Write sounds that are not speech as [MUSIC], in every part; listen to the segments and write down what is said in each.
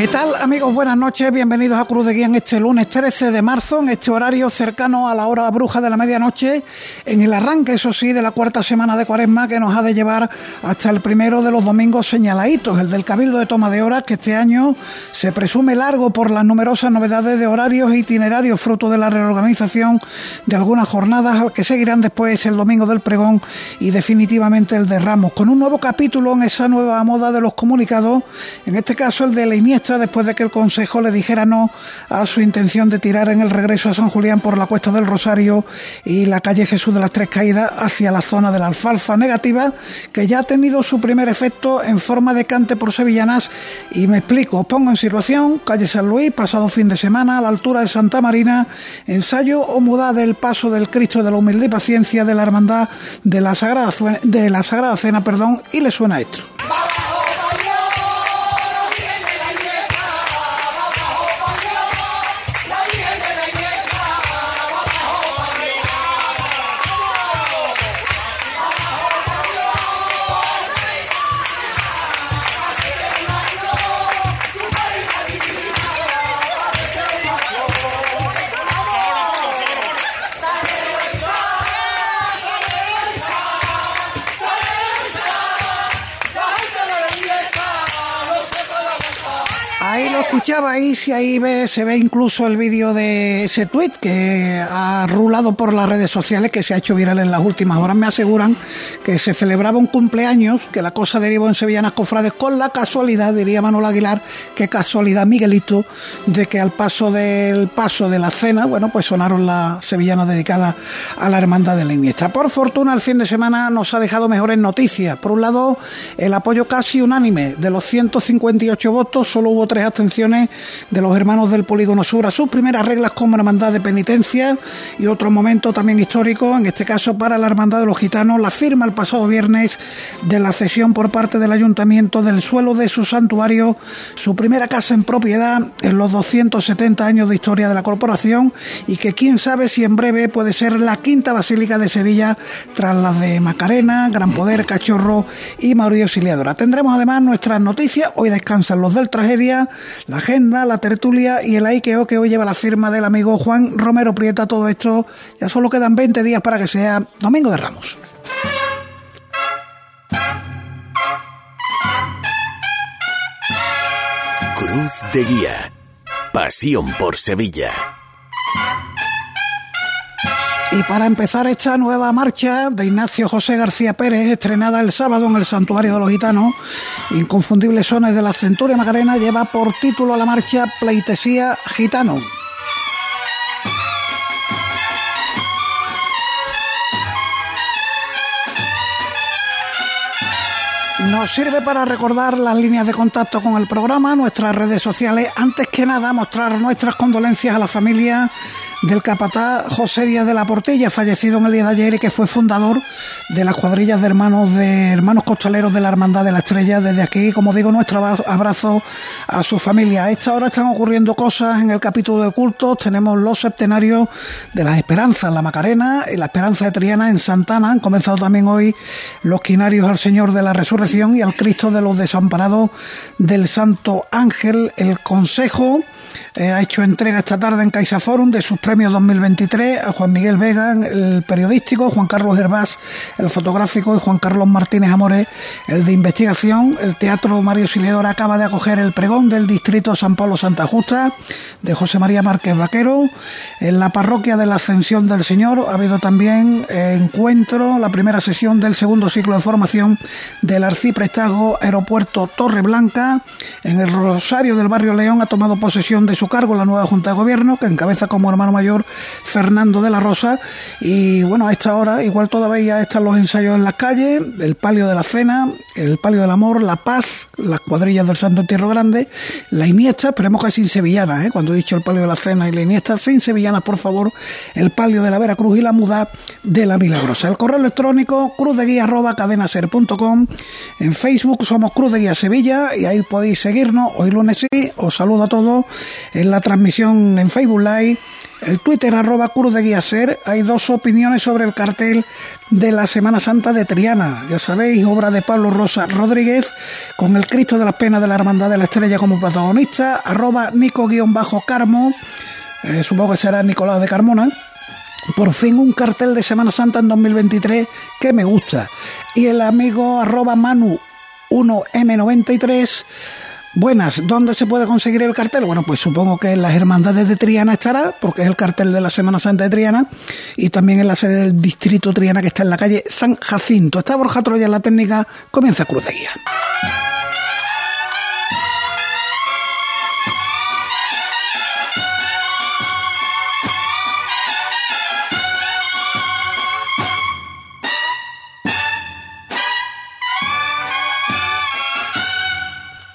¿Qué tal amigos? Buenas noches, bienvenidos a Cruz de Guía este lunes 13 de marzo, en este horario cercano a la hora bruja de la medianoche, en el arranque, eso sí, de la cuarta semana de cuaresma que nos ha de llevar hasta el primero de los domingos señaladitos, el del Cabildo de Toma de Horas, que este año se presume largo por las numerosas novedades de horarios e itinerarios fruto de la reorganización de algunas jornadas que seguirán después el domingo del pregón y definitivamente el de Ramos, con un nuevo capítulo en esa nueva moda de los comunicados, en este caso el de la Iniesta después de que el Consejo le dijera no a su intención de tirar en el regreso a San Julián por la Cuesta del Rosario y la calle Jesús de las Tres Caídas hacia la zona de la alfalfa negativa, que ya ha tenido su primer efecto en forma de cante por sevillanas. Y me explico, os pongo en situación, calle San Luis, pasado fin de semana, a la altura de Santa Marina, ensayo o muda del paso del Cristo de la Humilde y Paciencia de la Hermandad de la Sagrada, de la Sagrada Cena, perdón, y le suena esto. Escuchaba ahí, si ahí ve, se ve incluso el vídeo de ese tweet que ha rulado por las redes sociales, que se ha hecho viral en las últimas horas. Me aseguran que se celebraba un cumpleaños, que la cosa derivó en Sevillanas Cofrades, con la casualidad, diría Manuel Aguilar, qué casualidad, Miguelito, de que al paso del paso de la cena, bueno, pues sonaron las sevillanas dedicadas a la hermandad de la Iniesta. Por fortuna, el fin de semana nos ha dejado mejores noticias. Por un lado, el apoyo casi unánime de los 158 votos, solo hubo tres abstenciones de los hermanos del Polígono Sur a sus primeras reglas como hermandad de penitencia y otro momento también histórico, en este caso para la hermandad de los gitanos, la firma el pasado viernes de la cesión por parte del ayuntamiento del suelo de su santuario, su primera casa en propiedad en los 270 años de historia de la corporación y que quién sabe si en breve puede ser la quinta basílica de Sevilla tras las de Macarena, Gran Poder, Cachorro y Mauricio Auxiliadora. Tendremos además nuestras noticias, hoy descansan los del tragedia, la agenda, la tertulia y el Aikeo que hoy lleva la firma del amigo Juan Romero Prieta. Todo esto ya solo quedan 20 días para que sea Domingo de Ramos. Cruz de Guía. Pasión por Sevilla. Y para empezar esta nueva marcha de Ignacio José García Pérez, estrenada el sábado en el Santuario de los Gitanos, Inconfundibles Sones de la Centuria Macarena lleva por título la marcha Pleitesía Gitano. Nos sirve para recordar las líneas de contacto con el programa, nuestras redes sociales, antes que nada mostrar nuestras condolencias a la familia del capataz José Díaz de la Portilla, fallecido en el día de ayer y que fue fundador de las cuadrillas de hermanos de hermanos costaleros de la Hermandad de la Estrella. Desde aquí, como digo, nuestro abrazo a su familia. A esta hora están ocurriendo cosas en el capítulo de cultos. Tenemos los septenarios de la Esperanza en la Macarena y la Esperanza de Triana en Santana. Han comenzado también hoy los quinarios al Señor de la Resurrección y al Cristo de los Desamparados del Santo Ángel. El Consejo eh, ha hecho entrega esta tarde en Caixa Forum de sus premios 2023 a Juan Miguel Vega, el periodístico, Juan Carlos Hervás, el fotográfico, y Juan Carlos Martínez Amores, el de investigación. El Teatro Mario Siledor acaba de acoger el pregón del Distrito San Pablo Santa Justa de José María Márquez Vaquero. En la parroquia de la Ascensión del Señor ha habido también encuentro, la primera sesión del segundo ciclo de formación del Arciprestago Aeropuerto Torre Blanca. En el Rosario del Barrio León ha tomado posesión de su cargo la nueva Junta de Gobierno, que encabeza como hermano Fernando de la Rosa. Y bueno, a esta hora igual todavía están los ensayos en las calles, el palio de la cena, el palio del amor, la paz, las cuadrillas del Santo Entierro Grande, la Iniesta, esperemos que sin sevillana, ¿eh? cuando he dicho el palio de la cena y la Iniesta, sin sevillanas, por favor, el palio de la Veracruz y la muda de la Milagrosa. El correo electrónico cruzdeguía arroba cadenaser.com, en Facebook somos Cruz de Guía Sevilla y ahí podéis seguirnos, hoy lunes sí, os saludo a todos en la transmisión en Facebook Live el Twitter arroba Cruz de Guía Ser, hay dos opiniones sobre el cartel de la Semana Santa de Triana. Ya sabéis, obra de Pablo Rosa Rodríguez, con el Cristo de las Penas de la Hermandad de la Estrella como protagonista, arroba Nico-Carmo, eh, supongo que será Nicolás de Carmona. Por fin un cartel de Semana Santa en 2023 que me gusta. Y el amigo arroba Manu 1M93 Buenas, ¿dónde se puede conseguir el cartel? Bueno, pues supongo que en las Hermandades de Triana estará, porque es el cartel de la Semana Santa de Triana, y también en la sede del Distrito Triana que está en la calle San Jacinto. Está Borja Troya en la técnica, comienza Cruz de Guía.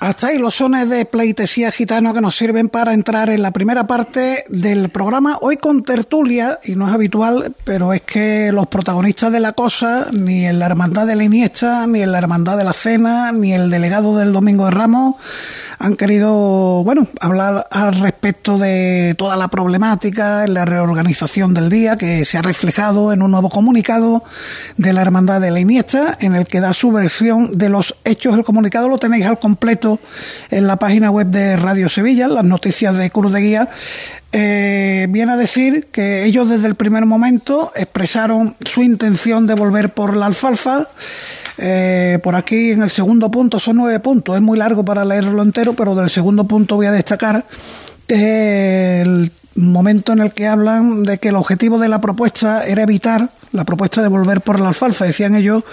Hasta ahí los sones de pleitesía gitano que nos sirven para entrar en la primera parte del programa. Hoy con tertulia, y no es habitual, pero es que los protagonistas de la cosa, ni en la Hermandad de la Iniesta, ni en la Hermandad de la Cena, ni el delegado del Domingo de Ramos, han querido, bueno, hablar al respecto de toda la problemática, en la reorganización del día, que se ha reflejado en un nuevo comunicado de la Hermandad de la Iniesta, en el que da su versión de los hechos. El comunicado lo tenéis al completo en la página web de Radio Sevilla, las noticias de Cruz de Guía. Eh, viene a decir que ellos desde el primer momento expresaron su intención de volver por la alfalfa eh, por aquí en el segundo punto son nueve puntos, es muy largo para leerlo entero, pero del segundo punto voy a destacar el momento en el que hablan de que el objetivo de la propuesta era evitar la propuesta de volver por la alfalfa, decían ellos,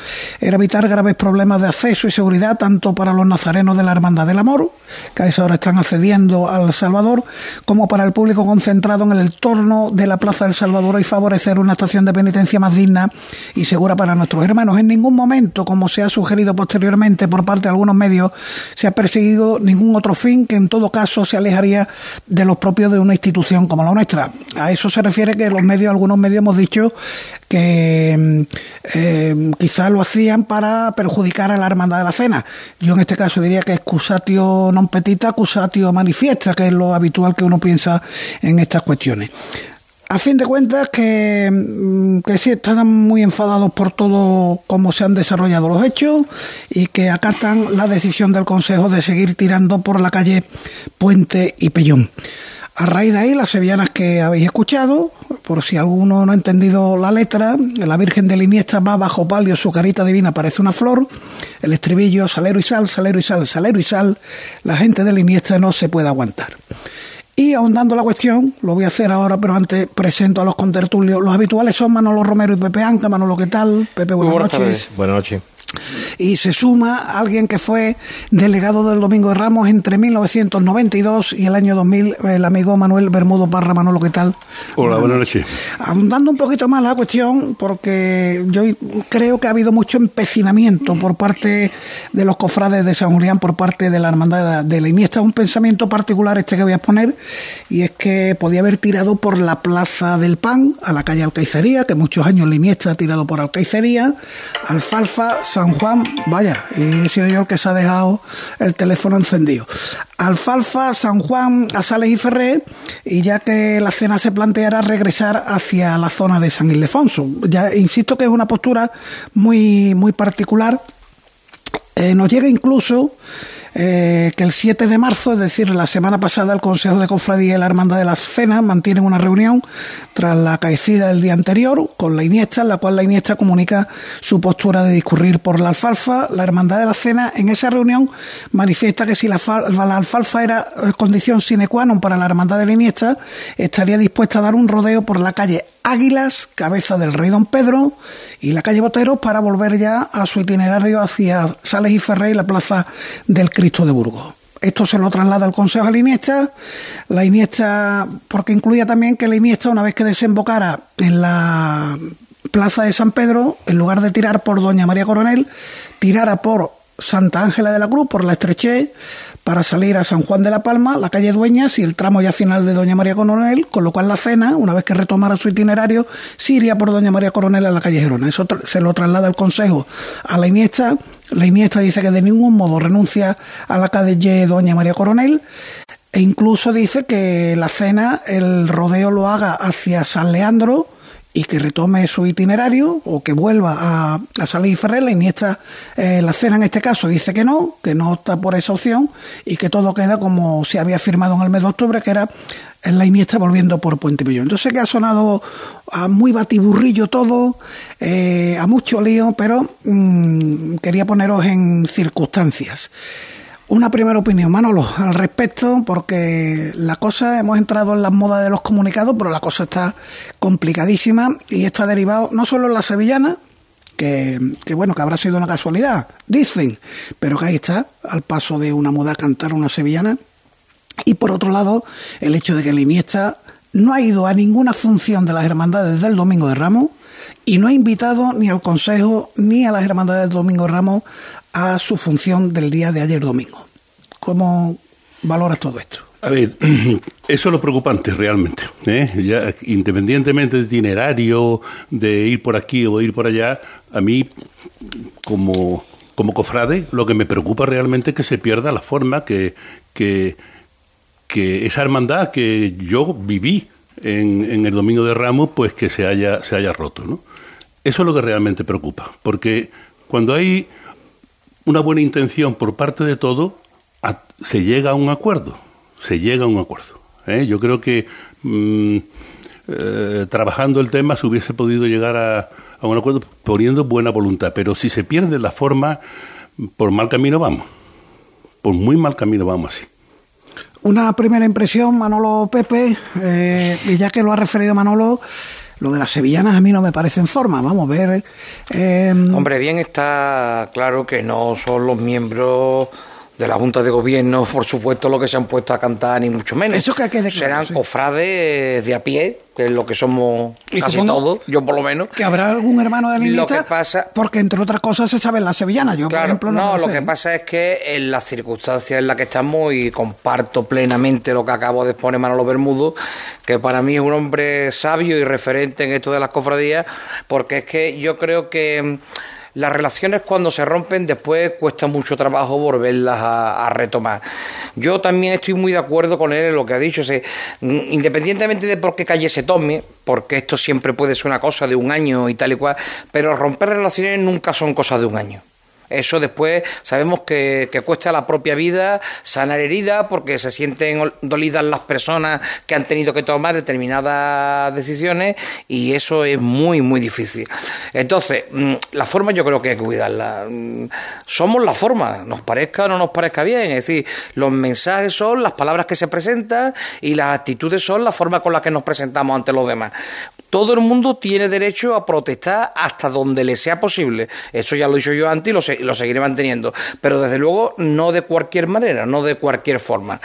era evitar graves problemas de acceso y seguridad tanto para los nazarenos de la Hermandad del Amor, que a esa hora están accediendo al Salvador, como para el público concentrado en el entorno de la Plaza del Salvador y favorecer una estación de penitencia más digna y segura para nuestros hermanos. En ningún momento, como se ha sugerido posteriormente por parte de algunos medios, se ha perseguido ningún otro fin que en todo caso se alejaría de los propios de una institución como la nuestra. A eso se refiere que los medios, algunos medios hemos dicho que mm, eh, quizás lo hacían para perjudicar a la hermandad de la cena. Yo en este caso diría que excusatio non petita, accusatio manifiesta, que es lo habitual que uno piensa en estas cuestiones. A fin de cuentas, que, mm, que sí están muy enfadados por todo cómo se han desarrollado los hechos y que acatan la decisión del Consejo de seguir tirando por la calle Puente y Pellón. A raíz de ahí, las sevillanas que habéis escuchado, por si alguno no ha entendido la letra, la Virgen de Iniesta va bajo palio, su carita divina parece una flor, el estribillo, salero y sal, salero y sal, salero y sal, la gente de Iniesta no se puede aguantar. Y ahondando la cuestión, lo voy a hacer ahora, pero antes presento a los contertulios. Los habituales son Manolo Romero y Pepe Anca. Manolo, ¿qué tal? Pepe, buenas, buenas noches. Buenas noches y se suma alguien que fue delegado del Domingo de Ramos entre 1992 y el año 2000, el amigo Manuel Bermudo Parra. Manolo, ¿qué tal? Hola, buenas noches. Andando un poquito más la cuestión, porque yo creo que ha habido mucho empecinamiento por parte de los cofrades de San Julián, por parte de la Hermandad de la Iniesta. Un pensamiento particular este que voy a poner, y es que podía haber tirado por la Plaza del Pan, a la calle Alcaicería, que muchos años la Iniesta ha tirado por Alcaicería, Alfalfa, San San Juan, vaya, y he sido yo el que se ha dejado el teléfono encendido. Alfalfa, San Juan, a Sales y Ferrer, y ya que la cena se planteara regresar hacia la zona de San Ildefonso. Ya insisto que es una postura muy, muy particular. Eh, nos llega incluso eh, que el 7 de marzo, es decir, la semana pasada, el Consejo de Cofradía y la Hermandad de las Cenas mantienen una reunión tras la caecida del día anterior con la Iniesta, en la cual la Iniesta comunica su postura de discurrir por la alfalfa. La Hermandad de las Cenas en esa reunión manifiesta que si la, la alfalfa era eh, condición sine qua non para la Hermandad de la Iniesta, estaría dispuesta a dar un rodeo por la calle Águilas, cabeza del Rey Don Pedro, y la calle Boteros para volver ya a su itinerario hacia Sales y Ferrer y la plaza del Cristo de Burgos. esto se lo traslada al Consejo a la Iniesta, la Iniesta, porque incluía también que la Iniesta, una vez que desembocara en la plaza de San Pedro, en lugar de tirar por Doña María Coronel, tirara por Santa Ángela de la Cruz, por la Estreché, para salir a San Juan de la Palma, la calle Dueñas y el tramo ya final de Doña María Coronel, con lo cual la cena, una vez que retomara su itinerario, sí iría por Doña María Coronel a la calle Gerona. Eso se lo traslada el Consejo a la Iniesta. La Iniesta dice que de ningún modo renuncia a la calle Doña María Coronel e incluso dice que la cena, el rodeo lo haga hacia San Leandro, y que retome su itinerario o que vuelva a, a salir Ferrer. La Iniesta, eh, la cena en este caso, dice que no, que no está por esa opción y que todo queda como se había firmado en el mes de octubre, que era la Iniesta volviendo por Puente Pillón. Entonces que ha sonado a muy batiburrillo todo, eh, a mucho lío, pero mm, quería poneros en circunstancias. Una primera opinión, Manolo, al respecto, porque la cosa, hemos entrado en las modas de los comunicados, pero la cosa está complicadísima y esto ha derivado no solo en la sevillana, que, bueno, que habrá sido una casualidad, dicen, pero que ahí está, al paso de una moda cantar una sevillana, y por otro lado, el hecho de que la Iniesta no ha ido a ninguna función de las hermandades del Domingo de Ramos y no ha invitado ni al Consejo ni a las hermandades del Domingo de Ramos a su función del día de ayer domingo. ¿Cómo valoras todo esto? A ver, [CLEARS THROAT] eso es lo preocupante realmente. ¿eh? Ya, independientemente de itinerario, de ir por aquí o ir por allá, a mí, como, como cofrade, lo que me preocupa realmente es que se pierda la forma que, que, que esa hermandad que yo viví en, en, el Domingo de Ramos, pues que se haya, se haya roto. ¿no? Eso es lo que realmente preocupa, porque cuando hay una buena intención por parte de todo, se llega a un acuerdo, se llega a un acuerdo. ¿eh? Yo creo que mm, eh, trabajando el tema se hubiese podido llegar a, un acuerdo poniendo buena voluntad, pero si se pierde la forma, por mal camino vamos, por muy mal camino vamos así. Una primera impresión, Manolo Pepe, eh, y ya que lo ha referido Manolo, lo de las sevillanas a mí no me parece en forma, vamos a ver. Eh... Hombre, bien está claro que no son los miembros de la Junta de Gobierno, por supuesto, lo que se han puesto a cantar, ni mucho menos. Eso que, que Serán cofrades de a pie, que es lo que somos casi todos, yo por lo menos. Que habrá algún hermano de Lo que pasa... Porque, entre otras cosas, se sabe en la sevillana. Yo, por ejemplo, no, lo, que pasa es que en las circunstancias en las que estamos, y comparto plenamente lo que acabo de exponer Manolo Bermudo, que para mí es un hombre sabio y referente en esto de las cofradías, porque es que yo creo que las relaciones cuando se rompen después cuesta mucho trabajo volverlas a, retomar. Yo también estoy muy de acuerdo con él en lo que ha dicho, independientemente de por qué calle se tome, porque esto siempre puede ser una cosa de un año y tal y cual, pero romper relaciones nunca son cosas de un año. Eso después sabemos que, cuesta la propia vida sanar heridas porque se sienten dolidas las personas que han tenido que tomar determinadas decisiones y eso es muy, muy difícil. Entonces, mm, la forma yo creo que hay que cuidarla. Mm, somos la forma, nos parezca o no nos parezca bien. Es decir, los mensajes son las palabras que se presentan y las actitudes son la forma con la que nos presentamos ante los demás. Todo el mundo tiene derecho a protestar hasta donde le sea posible. Eso ya lo he dicho yo antes y lo lo seguiré manteniendo, pero desde luego no de cualquier manera, no de cualquier forma.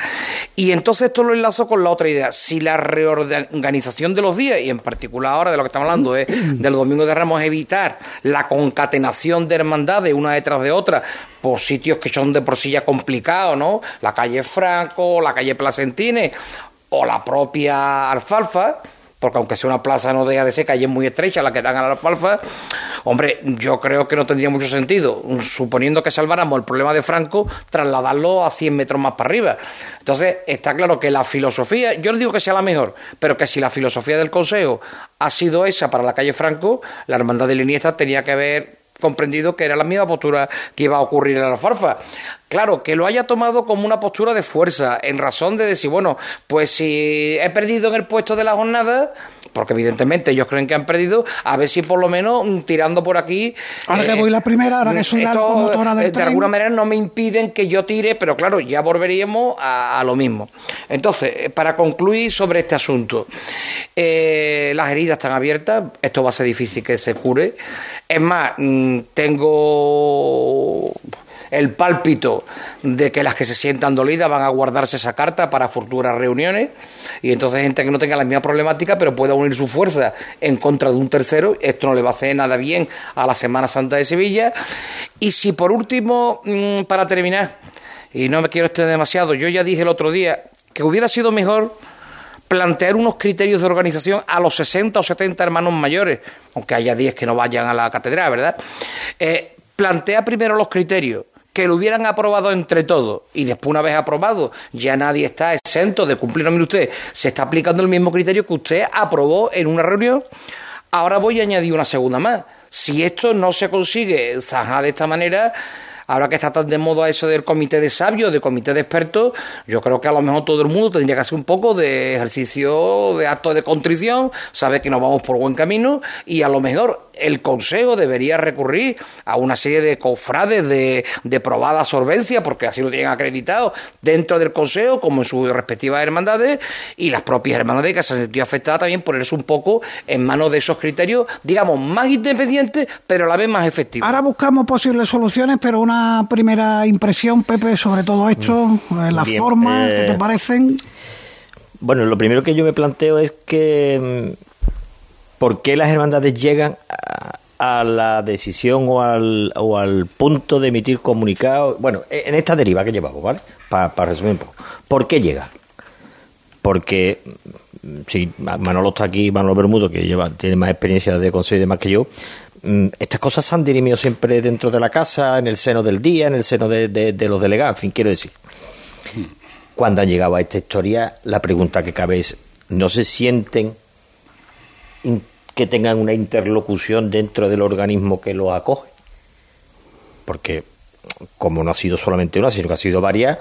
Y entonces esto lo enlazo con la otra idea. Si la reorganización de los días, y en particular ahora de lo que estamos hablando es [CLEARS THROAT] del Domingo de Ramos, evitar la concatenación de hermandades una detrás de otra por sitios que son de por sí ya complicados, ¿no? La calle Franco, la calle Placentines o la propia Alfalfa, porque aunque sea una plaza no deja de ser calle muy estrecha la que dan a la alfalfa, hombre, yo creo que no tendría mucho sentido, suponiendo que salváramos el problema de Franco, trasladarlo a 100 metros más para arriba. Entonces, está claro que la filosofía, yo no digo que sea la mejor, pero que si la filosofía del Consejo ha sido esa para la calle Franco, la Hermandad de Liniesta tenía que haber comprendido que era la misma postura que iba a ocurrir en la alfalfa. Claro, que lo haya tomado como una postura de fuerza, en razón de decir, bueno, pues si he perdido en el puesto de la jornada, porque evidentemente ellos creen que han perdido, a ver si por lo menos mm, tirando por aquí. Ahora que eh, voy la primera, ahora que soy la locomotora del eh, De alguna manera no me impiden que yo tire, pero claro, ya volveríamos a, lo mismo. Entonces, eh, para concluir sobre este asunto, las heridas están abiertas, esto va a ser difícil que se cure. Es más, mm, tengo el pálpito de que las que se sientan dolidas van a guardarse esa carta para futuras reuniones y entonces gente que no tenga la misma problemática pero pueda unir su fuerza en contra de un tercero, esto no le va a hacer nada bien a la Semana Santa de Sevilla. Y si por último, mm, para terminar, y no me quiero extender demasiado, yo ya dije el otro día que hubiera sido mejor plantear unos criterios de organización a los 60 o 70 hermanos mayores, aunque haya 10 que no vayan a la catedral, ¿verdad? Eh, plantea primero los criterios que lo hubieran aprobado entre todos. Y después una vez aprobado ya nadie está exento de cumplir, mire usted, se está aplicando el mismo criterio que usted aprobó en una reunión, ahora voy a añadir una segunda más. Si esto no se consigue zanjar de esta manera, ahora que está tan de moda eso del comité de sabios, del comité de expertos, yo creo que a lo mejor todo el mundo tendría que hacer un poco de ejercicio, de acto de contrición, sabe que nos vamos por buen camino y a lo mejor el Consejo debería recurrir a una serie de cofrades de, de probada solvencia, porque así lo tienen acreditado dentro del Consejo, como en sus respectivas hermandades, y las propias hermandades que se han sentido afectadas también ponerse un poco en manos de esos criterios, digamos, más independientes, pero a la vez más efectivos. Ahora buscamos posibles soluciones, pero una primera impresión, Pepe, sobre todo esto, mm. la forma, ¿qué te eh, parecen? Bueno, lo primero que yo me planteo es que mm, ¿por qué las hermandades llegan a, la decisión o al, o al punto de emitir comunicados? Bueno, e, en esta deriva que llevamos, ¿vale? Para resumir un poco. ¿Por qué llega? Porque mm, si Manolo está aquí, Manolo Bermudo, que lleva, tiene más experiencia de consejo y demás que yo, Mm, estas cosas se han dirimido siempre dentro de la casa, en el seno del día, en el seno de, los delegados, en fin, quiero decir. Cuando han llegado a esta historia, la pregunta que cabe es, ¿no se sienten que tengan una interlocución dentro del organismo que los acoge? Porque como no ha sido solamente una, sino que ha sido varias,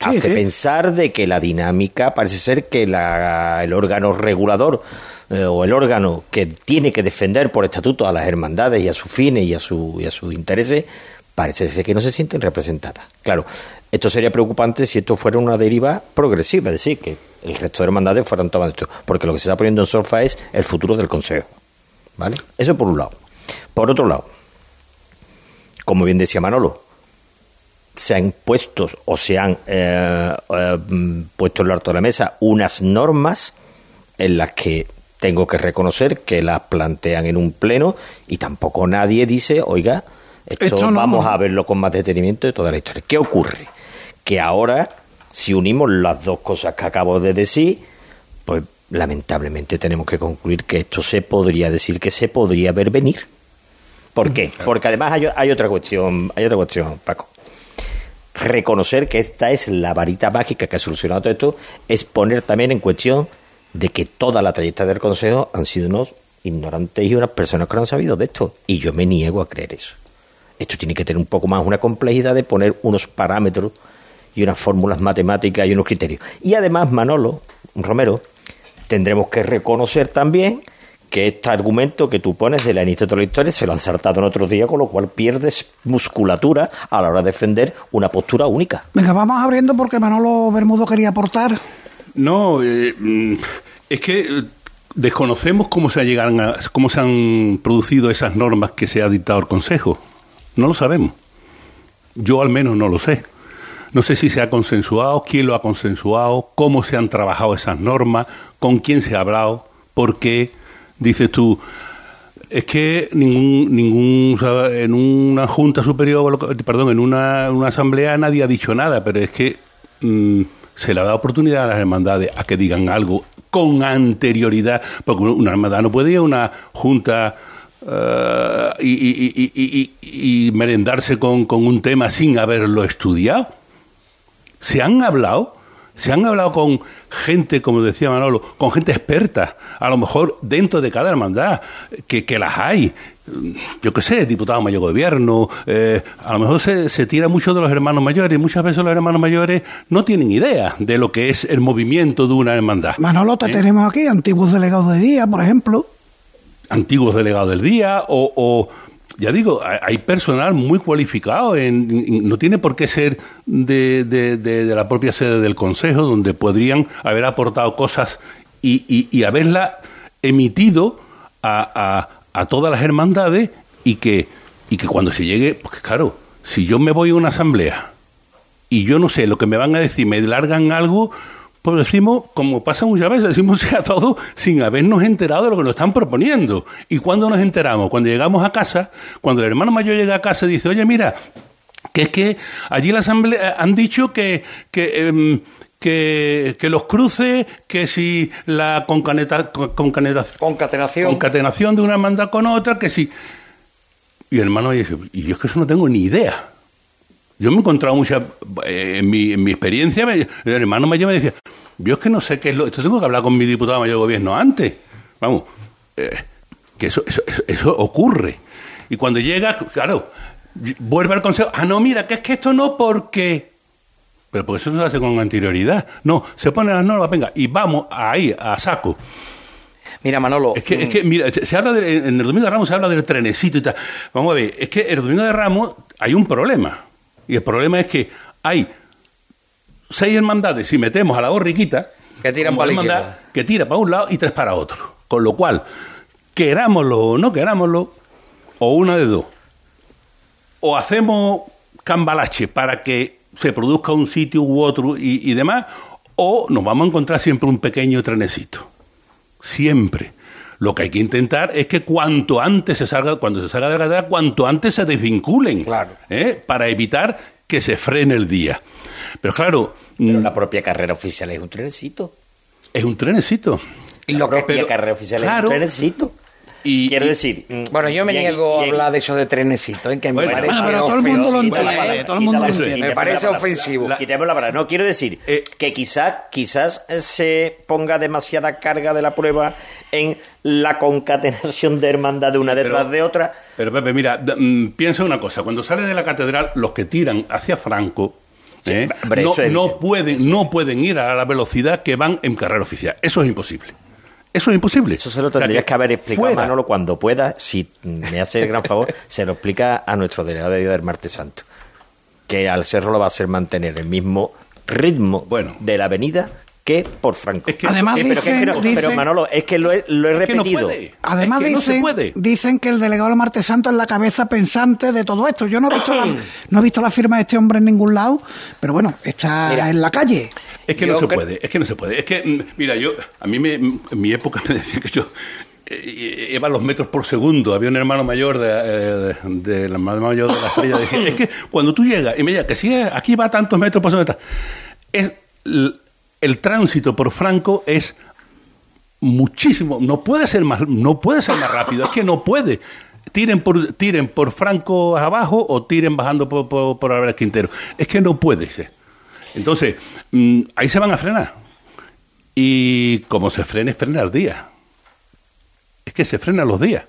hace pensar de que la dinámica parece ser que el órgano regulador eh, o el órgano que tiene que defender por estatuto a las hermandades y a sus fines y a, su, y a sus intereses, parece ser que no se sienten representadas. Claro, esto sería preocupante si esto fuera una deriva progresiva, es decir, que el resto de hermandades fueran tomando esto, porque lo que se está poniendo en solfa es el futuro del Consejo. ¿Vale? Eso por un lado. Por otro lado, como bien decía Manolo, se han puesto o se han eh, eh, puesto en lo alto de la mesa unas normas en las que tengo que reconocer que las plantean en un pleno y tampoco nadie dice, oiga, esto, vamos a verlo con más detenimiento de toda la historia. ¿Qué ocurre? Que ahora, si unimos las dos cosas que acabo de decir, pues lamentablemente tenemos que concluir que esto se podría decir que se podría ver venir. ¿Por qué? Porque además hay, hay otra cuestión, hay otra cuestión, Paco reconocer que esta es la varita mágica que ha solucionado todo esto, es poner también en cuestión de que toda la trayectoria del Consejo han sido unos ignorantes y unas personas que no han sabido de esto. Y yo me niego a creer eso. Esto tiene que tener un poco más una complejidad de poner unos parámetros y unas fórmulas matemáticas y unos criterios. Y además, Manolo, Romero, tendremos que reconocer también que este argumento que tú pones de la iniciativa de la historia se lo han saltado en otros días, con lo cual pierdes musculatura a la hora de defender una postura única. Venga, vamos abriendo porque Manolo Bermudo quería aportar. No, eh, mm, es que eh, desconocemos cómo se, a, cómo se han producido esas normas que se ha dictado el Consejo. No lo sabemos. Yo al menos no lo sé. No sé si se ha consensuado, quién lo ha consensuado, cómo se han trabajado esas normas, con quién se ha hablado, por qué. Dices tú, es que ningún, ningún en una junta superior, perdón, en una, una asamblea nadie ha dicho nada, pero es que mm, se le da oportunidad a las hermandades a que digan algo con anterioridad, porque una hermandad no puede ir a una junta eh, y, merendarse con, con un tema sin haberlo estudiado. Se han hablado, se han hablado con gente, como decía Manolo, con gente experta, a lo mejor dentro de cada hermandad, que, que las hay, yo qué sé, diputado mayor gobierno, eh, a lo mejor se, se, tira mucho de los hermanos mayores y muchas veces los hermanos mayores no tienen idea de lo que es el movimiento de una hermandad. Manolo, te ¿Eh? tenemos aquí antiguos delegados de día, por ejemplo. Antiguos delegados del día o, o ya digo, hay personal muy cualificado, en, no tiene por qué ser de, de, la propia sede del Consejo, donde podrían haber aportado cosas y, haberla emitido a, a, a todas las hermandades y que, y que cuando se llegue, pues claro, si yo me voy a una asamblea y yo no sé lo que me van a decir, me largan algo, pues decimos, como pasa muchas veces, decimos [LAUGHS] sí a todo sin habernos enterado de lo que nos están proponiendo. ¿Y cuándo nos enteramos? Cuando llegamos a casa, cuando el hermano mayor llega a casa y dice, oye, mira, que es que allí la asamblea han dicho que... que em, que, que, los cruces, que si la concaneta, concatenación. concatenación de una hermandad con otra, que si... Y el hermano dice, y yo es que eso no tengo ni idea. Yo me he encontrado muchas, eh, en, mi, en mi experiencia, el hermano mayor me decía, yo es que no sé qué es lo... Esto tengo que hablar con mi diputado mayor de gobierno antes. Vamos, eh, que eso, eso, eso ocurre. Y cuando llega, claro, vuelve al consejo, ah, no, mira, que es que esto no porque... Pero porque eso se hace con anterioridad. No, se pone las normas, venga, y vamos ahí, a saco. Mira, Manolo. Es que, es que mira, se, habla de, en el Domingo de Ramos se habla del trenecito y tal. Vamos a ver, es que el Domingo de Ramos hay un problema. Y el problema es que hay seis hermandades, si metemos a la borriquita, que tiran para la que tira para un lado y tres para otro. Con lo cual, querámoslo o no querámoslo, o una de dos. O hacemos cambalache para que se produzca un sitio u otro y, demás, o nos vamos a encontrar siempre un pequeño trenecito. Siempre. Lo que hay que intentar es que cuanto antes se salga, cuando se salga de la carrera, cuanto antes se desvinculen. Claro. ¿eh? Para evitar que se frene el día. Pero claro. Pero mm, la propia carrera oficial es un trenecito. Es un trenecito. Y la propia carrera oficial es un trenecito. Y, Quiero decir. Mm, bueno, yo me niego a hablar de eso de trenecito, en que me parece. pero todo el mundo lo entiende. todo el mundo lo entiende. Me parece ofensivo. Quitemos la palabra. No, quiero decir eh, que quizás quizás se ponga demasiada carga de la prueba en la concatenación de hermandad de una detrás de otra. Pero Pepe, mira, mm, piensa una cosa. Cuando sale de la catedral, los que tiran hacia Franco. ¿eh? no, no, pueden, no pueden ir a la velocidad que van en carrera oficial. Eso es imposible. Eso es imposible. Eso se lo tendrías que, haber explicado, Manolo, cuando pueda, si me hace el gran favor, [LAUGHS] se lo explica a nuestro delegado de Día del Martes Santo. Que al cerro lo va a hacer mantener el mismo ritmo de la avenida que por Franco. además pero, Manolo, es que lo he, repetido. además dicen, dicen que el delegado del Martes Santo es la cabeza pensante de todo esto. Yo no he visto la, [COUGHS] no he visto la firma de este hombre en ningún lado, pero bueno, está en la calle. Es que no se puede, es que no se puede. Es que, mm, mira, yo, a mí me, en mi época [LAUGHS] me decía que yo eh, iba a los metros por segundo. Había un hermano mayor de, de, la mayor de la estrella. Decía, [COUGHS] es que cuando tú llegas y me digas que si aquí va a tantos metros por segundo, es el tránsito por Franco es muchísimo, no puede ser más, no puede ser más rápido, es que no puede. Tiren por, tiren por Franco abajo o tiren bajando por, por, por Álvarez Quintero. Es que no puede ser. Entonces, mm, ahí se van a frenar. Y como se frene, frena al día. Es que se frena los días.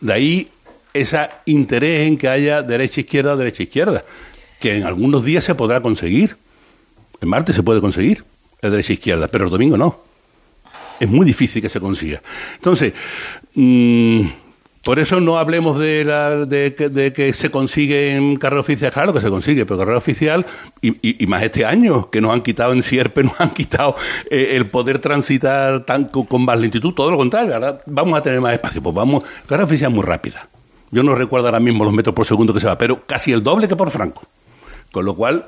De ahí ese interés en que haya derecha-izquierda, derecha-izquierda, que en algunos días se podrá conseguir. El martes se puede conseguir la derecha izquierda, pero el domingo no. Es muy difícil que se consiga. Entonces, mm, por eso no hablemos de, que se consigue en carrera oficial. Claro que se consigue, pero carrera oficial, y, más este año, que nos han quitado en Sierpe, [LAUGHS] nos han quitado eh, el poder transitar tan, con, más lentitud, todo lo contrario. Ahora vamos a tener más espacio. Pues vamos, carrera oficial muy rápida. Yo no recuerdo ahora mismo los metros por segundo que se va, pero casi el doble que por Franco. Con lo cual,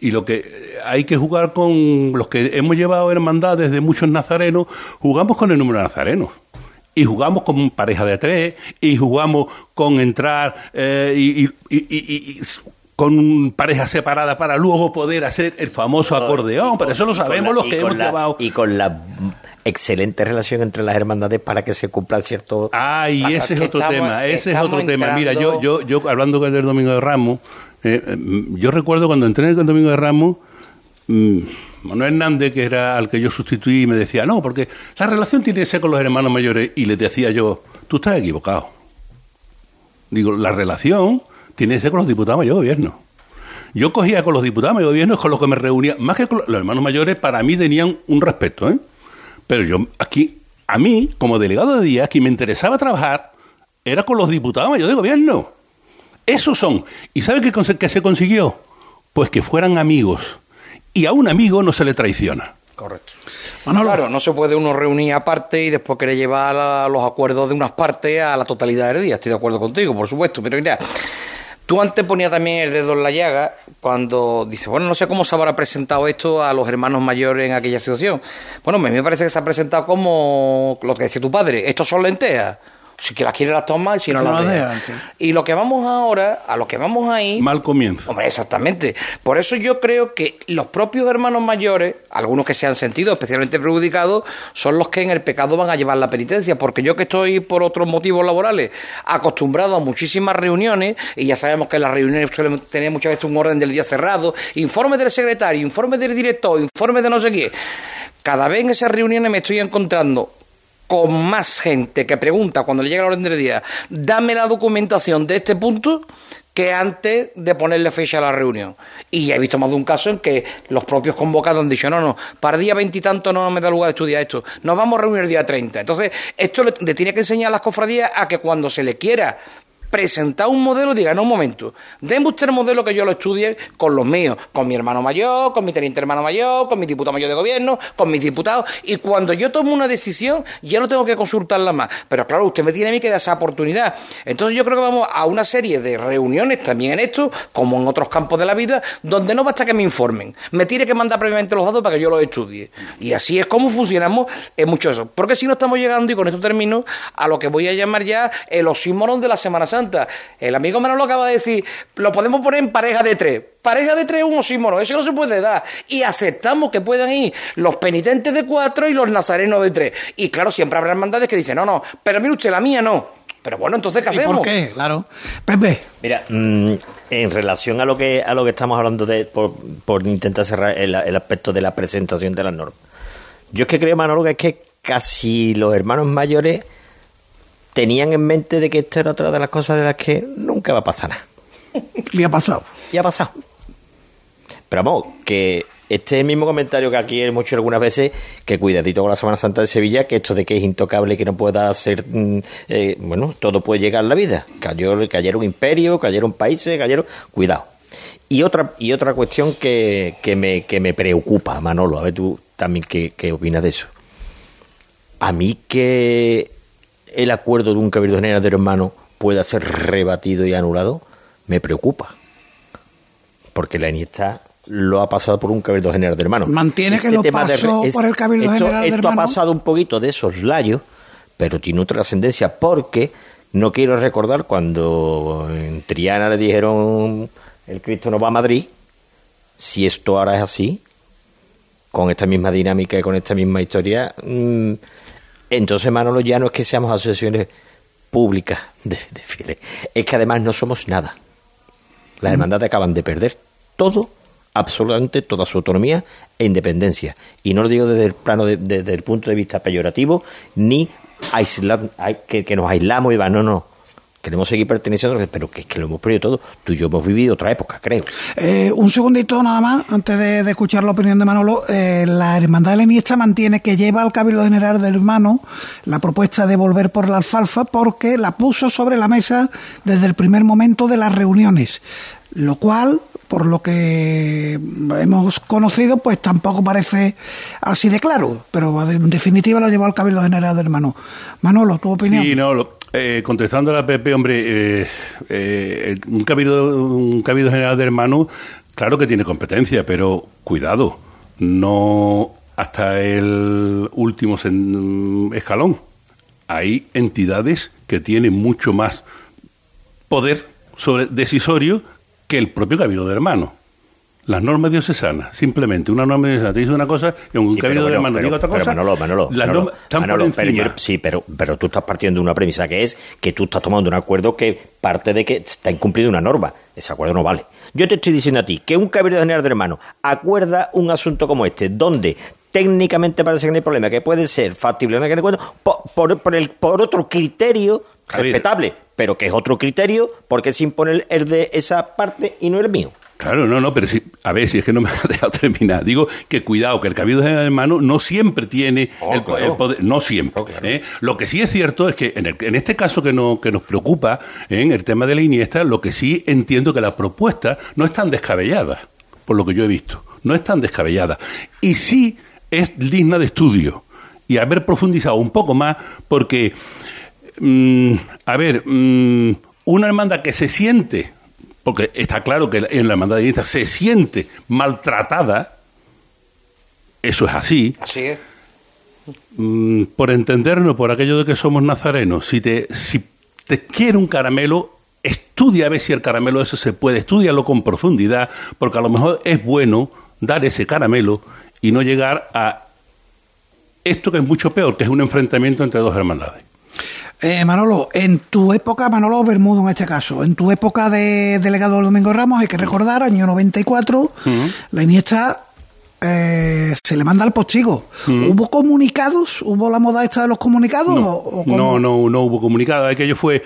y lo que hay que jugar con los que hemos llevado hermandades de muchos nazarenos, jugamos con el número de nazarenos. Y jugamos con pareja de tres, y jugamos con entrar eh, y, con pareja separada para luego poder hacer el famoso acordeón. Pero eso lo sabemos los que hemos llevado. Y con la excelente relación entre las hermandades para que se cumplan ciertos. Ah, y ese es otro tema, ese es otro tema. Mira, yo, yo, yo hablando del Domingo de Ramos, eh, mm, yo recuerdo cuando entré en Domingo de Ramos, mm, Manuel Hernández, que era al que yo sustituí, me decía, no, porque la relación tiene que ser con los hermanos mayores, y le decía yo, tú estás equivocado. Digo, la relación tiene que ser con los diputados mayores de gobierno. Yo cogía con los diputados mayores de gobierno con los que me reunía, más que con los hermanos mayores, para mí tenían un respeto, ¿eh? Pero yo aquí, a mí, como delegado de día, quien me interesaba trabajar era con los diputados mayores de gobierno. Esos son. ¿Y sabe qué, se consiguió? Pues que fueran amigos. Y a un amigo no se le traiciona. Correcto. Claro, no se puede uno reunir aparte y después querer llevar los acuerdos de unas partes a la totalidad del día. Estoy de acuerdo contigo, por supuesto. Pero mira, Tú antes ponías también el dedo en la llaga cuando dice, bueno, no sé cómo se habrá presentado esto a los hermanos mayores en aquella situación. Bueno, a mí me parece que se ha presentado como lo que decía tu padre, estos son lentejas. Si que las quiere las toma y si no las deja. sí. Y lo que vamos ahora, a lo que vamos ahí, Mal comienzo. Hombre, exactamente. Por eso yo creo que los propios hermanos mayores, algunos que se han sentido especialmente perjudicados, son los que en el pecado van a llevar la penitencia. Porque yo que estoy por otros motivos laborales acostumbrado a muchísimas reuniones, y ya sabemos que las reuniones suelen tener muchas veces un orden del día cerrado, informe del secretario, informe del director, informe de no sé qué. Cada vez en esas reuniones me estoy encontrando con más gente que pregunta cuando le llega la orden del día, dame la documentación de este punto que antes de ponerle fecha a la reunión. Y he visto más de un caso en que los propios convocados han dicho, no, no, para el día veintitanto no me da lugar de estudiar esto, nos vamos a reunir el día 30. Entonces, esto le, le tiene que enseñar a las cofradías a que cuando se le quiera presentar un modelo, diga, no, un momento, denme usted el modelo que yo lo estudie con los míos, con mi hermano mayor, con mi teniente hermano mayor, con mi diputado mayor de gobierno, con mis diputados, y cuando yo tomo una decisión, ya no tengo que consultarla más. Pero claro, usted me tiene a mí que dar esa oportunidad. Entonces yo creo que vamos a una serie de reuniones también en esto, como en otros campos de la vida, donde no basta que me informen, me tiene que mandar previamente los datos para que yo los estudie. Y así es como funcionamos en mucho eso. Porque si no estamos llegando, y con esto termino, a lo que voy a llamar ya el oxímoron de la Semana Santa. El amigo Manolo acaba de decir, lo podemos poner en pareja de tres. Pareja de tres es un oxímoron, eso no se puede dar. Y aceptamos que puedan ir los penitentes de cuatro y los nazarenos de tres. Y claro, siempre habrá hermandades que dicen, no, no, pero mire usted, la mía no. Pero bueno, entonces, ¿qué ¿Y hacemos? por qué? Claro. Pepe, Mira, mm, en relación a lo que a lo que estamos hablando de por, por intentar cerrar el, el aspecto de la presentación de las normas. Yo es que creo, Manolo, que es que casi los hermanos mayores tenían en mente de que esto era otra de las cosas de las que nunca va a pasar nada. le ha pasado. Y ha pasado. Pero vamos, que este es el mismo comentario que aquí hemos hecho algunas veces, que cuidadito con la Semana Santa de Sevilla, que esto de que es intocable, que no pueda ser, mm, eh, bueno, todo puede llegar en la vida. Cayó, cayeron imperios, cayeron países, cayeron, cuidado. Y otra, y otra cuestión que, que, me, que me preocupa, Manolo, a ver tú también qué, qué opinas de eso. A mí que el acuerdo de un cabildo general de hermanos pueda ser rebatido y anulado, me preocupa porque la Iniesta lo ha pasado por un cabildo general de hermanos. Mantiene que lo pasó por el Cabildo esto, General de Esto ha pasado un poquito de esos layos, pero tiene otra trascendencia porque no quiero recordar cuando en Triana le dijeron el Cristo no va a Madrid, si esto ahora es así, con esta misma dinámica y con esta misma historia, mm, entonces Manolo ya no es que seamos asociaciones públicas de, de fieles, es que además no somos nada. Las hermandades acaban de perder todo, absolutamente toda su autonomía e independencia. Y no lo digo desde el plano, de- desde el punto de vista peyorativo, ni aislar, que, que nos aislamos y va, no, no. Queremos seguir perteneciendo, pero que es que lo hemos perdido todo. Tú y yo hemos vivido otra época, creo. Eh, un segundito nada más, antes de, de escuchar la opinión de Manolo. Eh, la Hermandad de la Iniesta mantiene que lleva al Cabildo General del Hermano la propuesta de volver por la alfalfa porque la puso sobre la mesa desde el primer momento de las reuniones. Lo cual, por lo que hemos conocido, pues tampoco parece así de claro. Pero en definitiva lo llevó al Cabildo General del Hermano. Manolo, tu opinión. Sí, no, lo- eh, contestando a la PP, hombre, eh, eh, un, cabildo, un cabildo general de hermanos, claro que tiene competencia, pero cuidado, no hasta el último escalón. Hay entidades que tienen mucho más poder sobre decisorio que el propio cabildo de hermanos. Las normas diocesanas, simplemente una norma diocesana te dice una cosa y un Sí, cabildo pero de bueno, hermanos dice pero- otra pero cosa. Manolo, Manolo, las Manolo, pero yo- sí, pero, pero tú estás partiendo de una premisa que es que tú estás tomando un acuerdo que parte de que está incumplido una norma. Ese acuerdo no vale. Yo te estoy diciendo a ti que un cabildo general de hermanos acuerda un asunto como este, donde técnicamente parece que no hay problema, que puede ser factible, no por, por, por el, por otro criterio respetable, pero que es otro criterio porque se impone el, el de esa parte y no el mío. Claro, no, no, pero si, a ver, si es que no me [LAUGHS] ha dejado terminar. Digo que cuidado, que el Cabildo de Hermanos no siempre tiene Oh, el, claro. el poder, no siempre. Oh, claro. ¿eh? Lo que sí es cierto es que en, el- en este caso que, no, que nos preocupa, ¿eh? en el tema de la Iniesta, lo que sí entiendo que la propuesta no es tan descabellada, por lo que yo he visto, no es tan descabellada. Y sí es digna de estudio y haber profundizado un poco más, porque, mm, a ver, mm, una hermandad que se siente porque está claro que en la hermandad de se siente maltratada, eso es así. Así es. Mm, por entendernos, por aquello de que somos nazarenos, si te, si te quiere un caramelo, estudia a ver si el caramelo ese se puede, estudialo con profundidad, porque a lo mejor es bueno dar ese caramelo y no llegar a esto que es mucho peor, que es un enfrentamiento entre dos hermandades. Eh, Manolo, en tu época, Manolo Bermudo en este caso, en tu época de delegado Domingo Ramos, hay que recordar, año 94, la Iniesta eh, se le manda al postigo. ¿Hubo comunicados? ¿Hubo la moda esta de los comunicados? No, no, no, no, hubo comunicados. Aquello fue,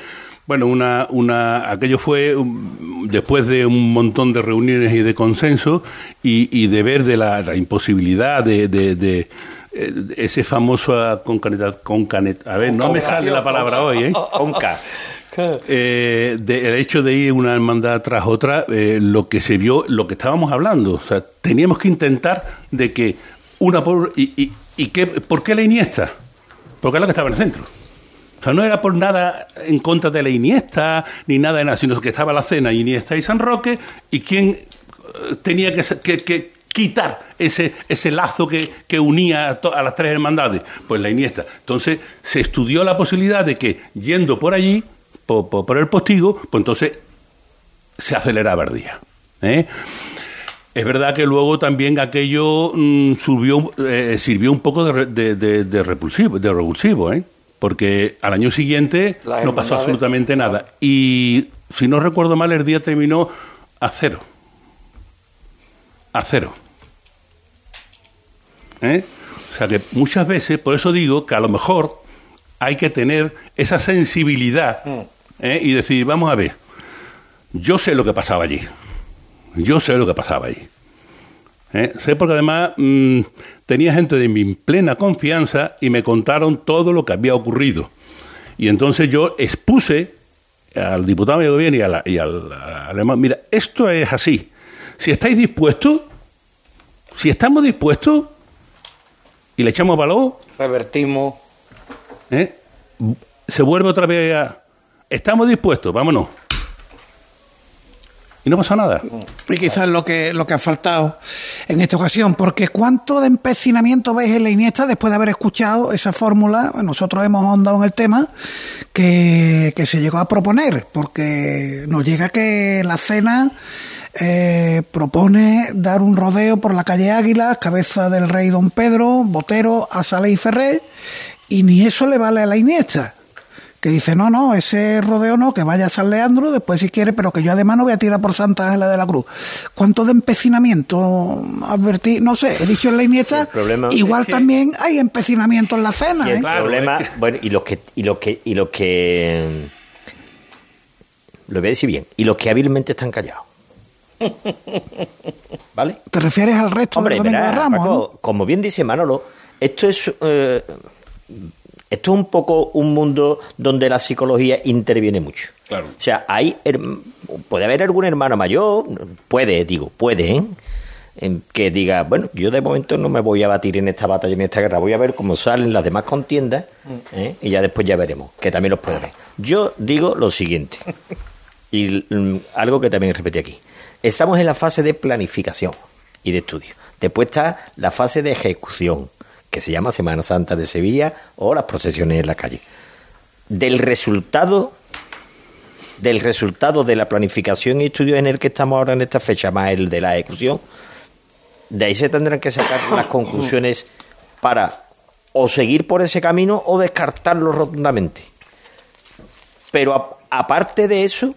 bueno, una, una, aquello fue um, después de un montón de reuniones y de consenso y, de ver de la, imposibilidad de, de, eh, ese famoso con canet, a ver, no me sale la palabra hoy, ¿eh? [LAUGHS] Conca. [LAUGHS] Eh, el hecho de ir una hermandad tras otra, eh, lo que se vio, lo que estábamos hablando, o sea, teníamos que intentar de que una por y, y, que, ¿por qué la Iniesta? Porque es la que estaba en el centro. O sea, no era por nada en contra de la Iniesta, ni nada de nada, sino que estaba la cena Iniesta y San Roque, y quién eh, tenía que, que, quitar ese, ese lazo que, que unía a, a, las tres hermandades, pues la Iniesta. Entonces se estudió la posibilidad de que yendo por allí por, el postigo, pues entonces se aceleraba el día. ¿eh? Es verdad que luego también aquello mm, eh, sirvió un poco de, de, repulsivo, de revulsivo, ¿eh? porque al año siguiente no pasó absolutamente nada. Y si no recuerdo mal, el día terminó a cero. A cero. ¿Eh? O sea que muchas veces, por eso digo que a lo mejor hay que tener esa sensibilidad. Mm. ¿eh? y decir, vamos a ver, yo sé lo que pasaba allí, yo sé lo que pasaba allí. ¿eh? Sé porque además mm, tenía gente de mi plena confianza y me contaron todo lo que había ocurrido. Y entonces yo expuse al diputado de gobierno y, a y al, alemán, mira, esto es así. Si estáis dispuestos, si estamos dispuestos y le echamos valor, revertimos. ¿eh? Se vuelve otra vez a, estamos dispuestos, vámonos. Y no pasa nada. Y quizás lo que, lo que ha faltado en esta ocasión, porque ¿cuánto de empecinamiento veis en la Iniesta después de haber escuchado esa fórmula? Nosotros hemos ahondado en el tema que, se llegó a proponer, porque nos llega que la cena eh, propone dar un rodeo por la calle Águila, cabeza del rey Don Pedro, Botero, Asale y Ferré, y ni eso le vale a la Iniesta que dice, no, no, ese rodeo no, que vaya a San Leandro, después si quiere, pero que yo además no voy a tirar por Santa Ángela de la Cruz. ¿Cuánto de empecinamiento advertí? No sé, he dicho en la Iniesta, igual también hay empecinamiento en la cena. Sí, el ¿eh? problema, bueno, y lo que, y lo que, y lo que, lo voy a decir bien, y los que hábilmente están callados. [LAUGHS] ¿Vale? ¿Te refieres al resto Hombre, del de Ramos? Como bien dice Manolo, esto es... Eh, esto es un poco un mundo donde la psicología interviene mucho. Claro. O sea, hay puede haber algún hermano mayor, puede, digo, puede, ¿eh? Que diga, bueno, yo de momento no me voy a batir en esta batalla, en esta guerra, voy a ver cómo salen las demás contiendas ¿eh? y ya después ya veremos, que también los puede ver. Yo digo lo siguiente, y mm, algo que también repetí aquí. Estamos en la fase de planificación y de estudio. Después está la fase de ejecución que se llama Semana Santa de Sevilla o las procesiones en la calle. Del resultado del resultado de la planificación y estudio en el que estamos ahora en esta fecha, más el de la ejecución, de ahí se tendrán que sacar las [COUGHS] conclusiones para o seguir por ese camino o descartarlo rotundamente. Pero aparte de eso,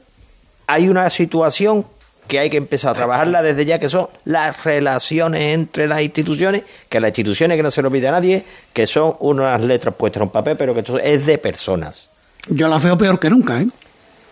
hay una situación que hay que empezar a trabajarla desde ya, que son las relaciones entre las instituciones, que las instituciones que no se lo olvide a nadie, que son unas letras puestas en un papel, pero que esto es de personas. Yo las veo peor que nunca, ¿eh?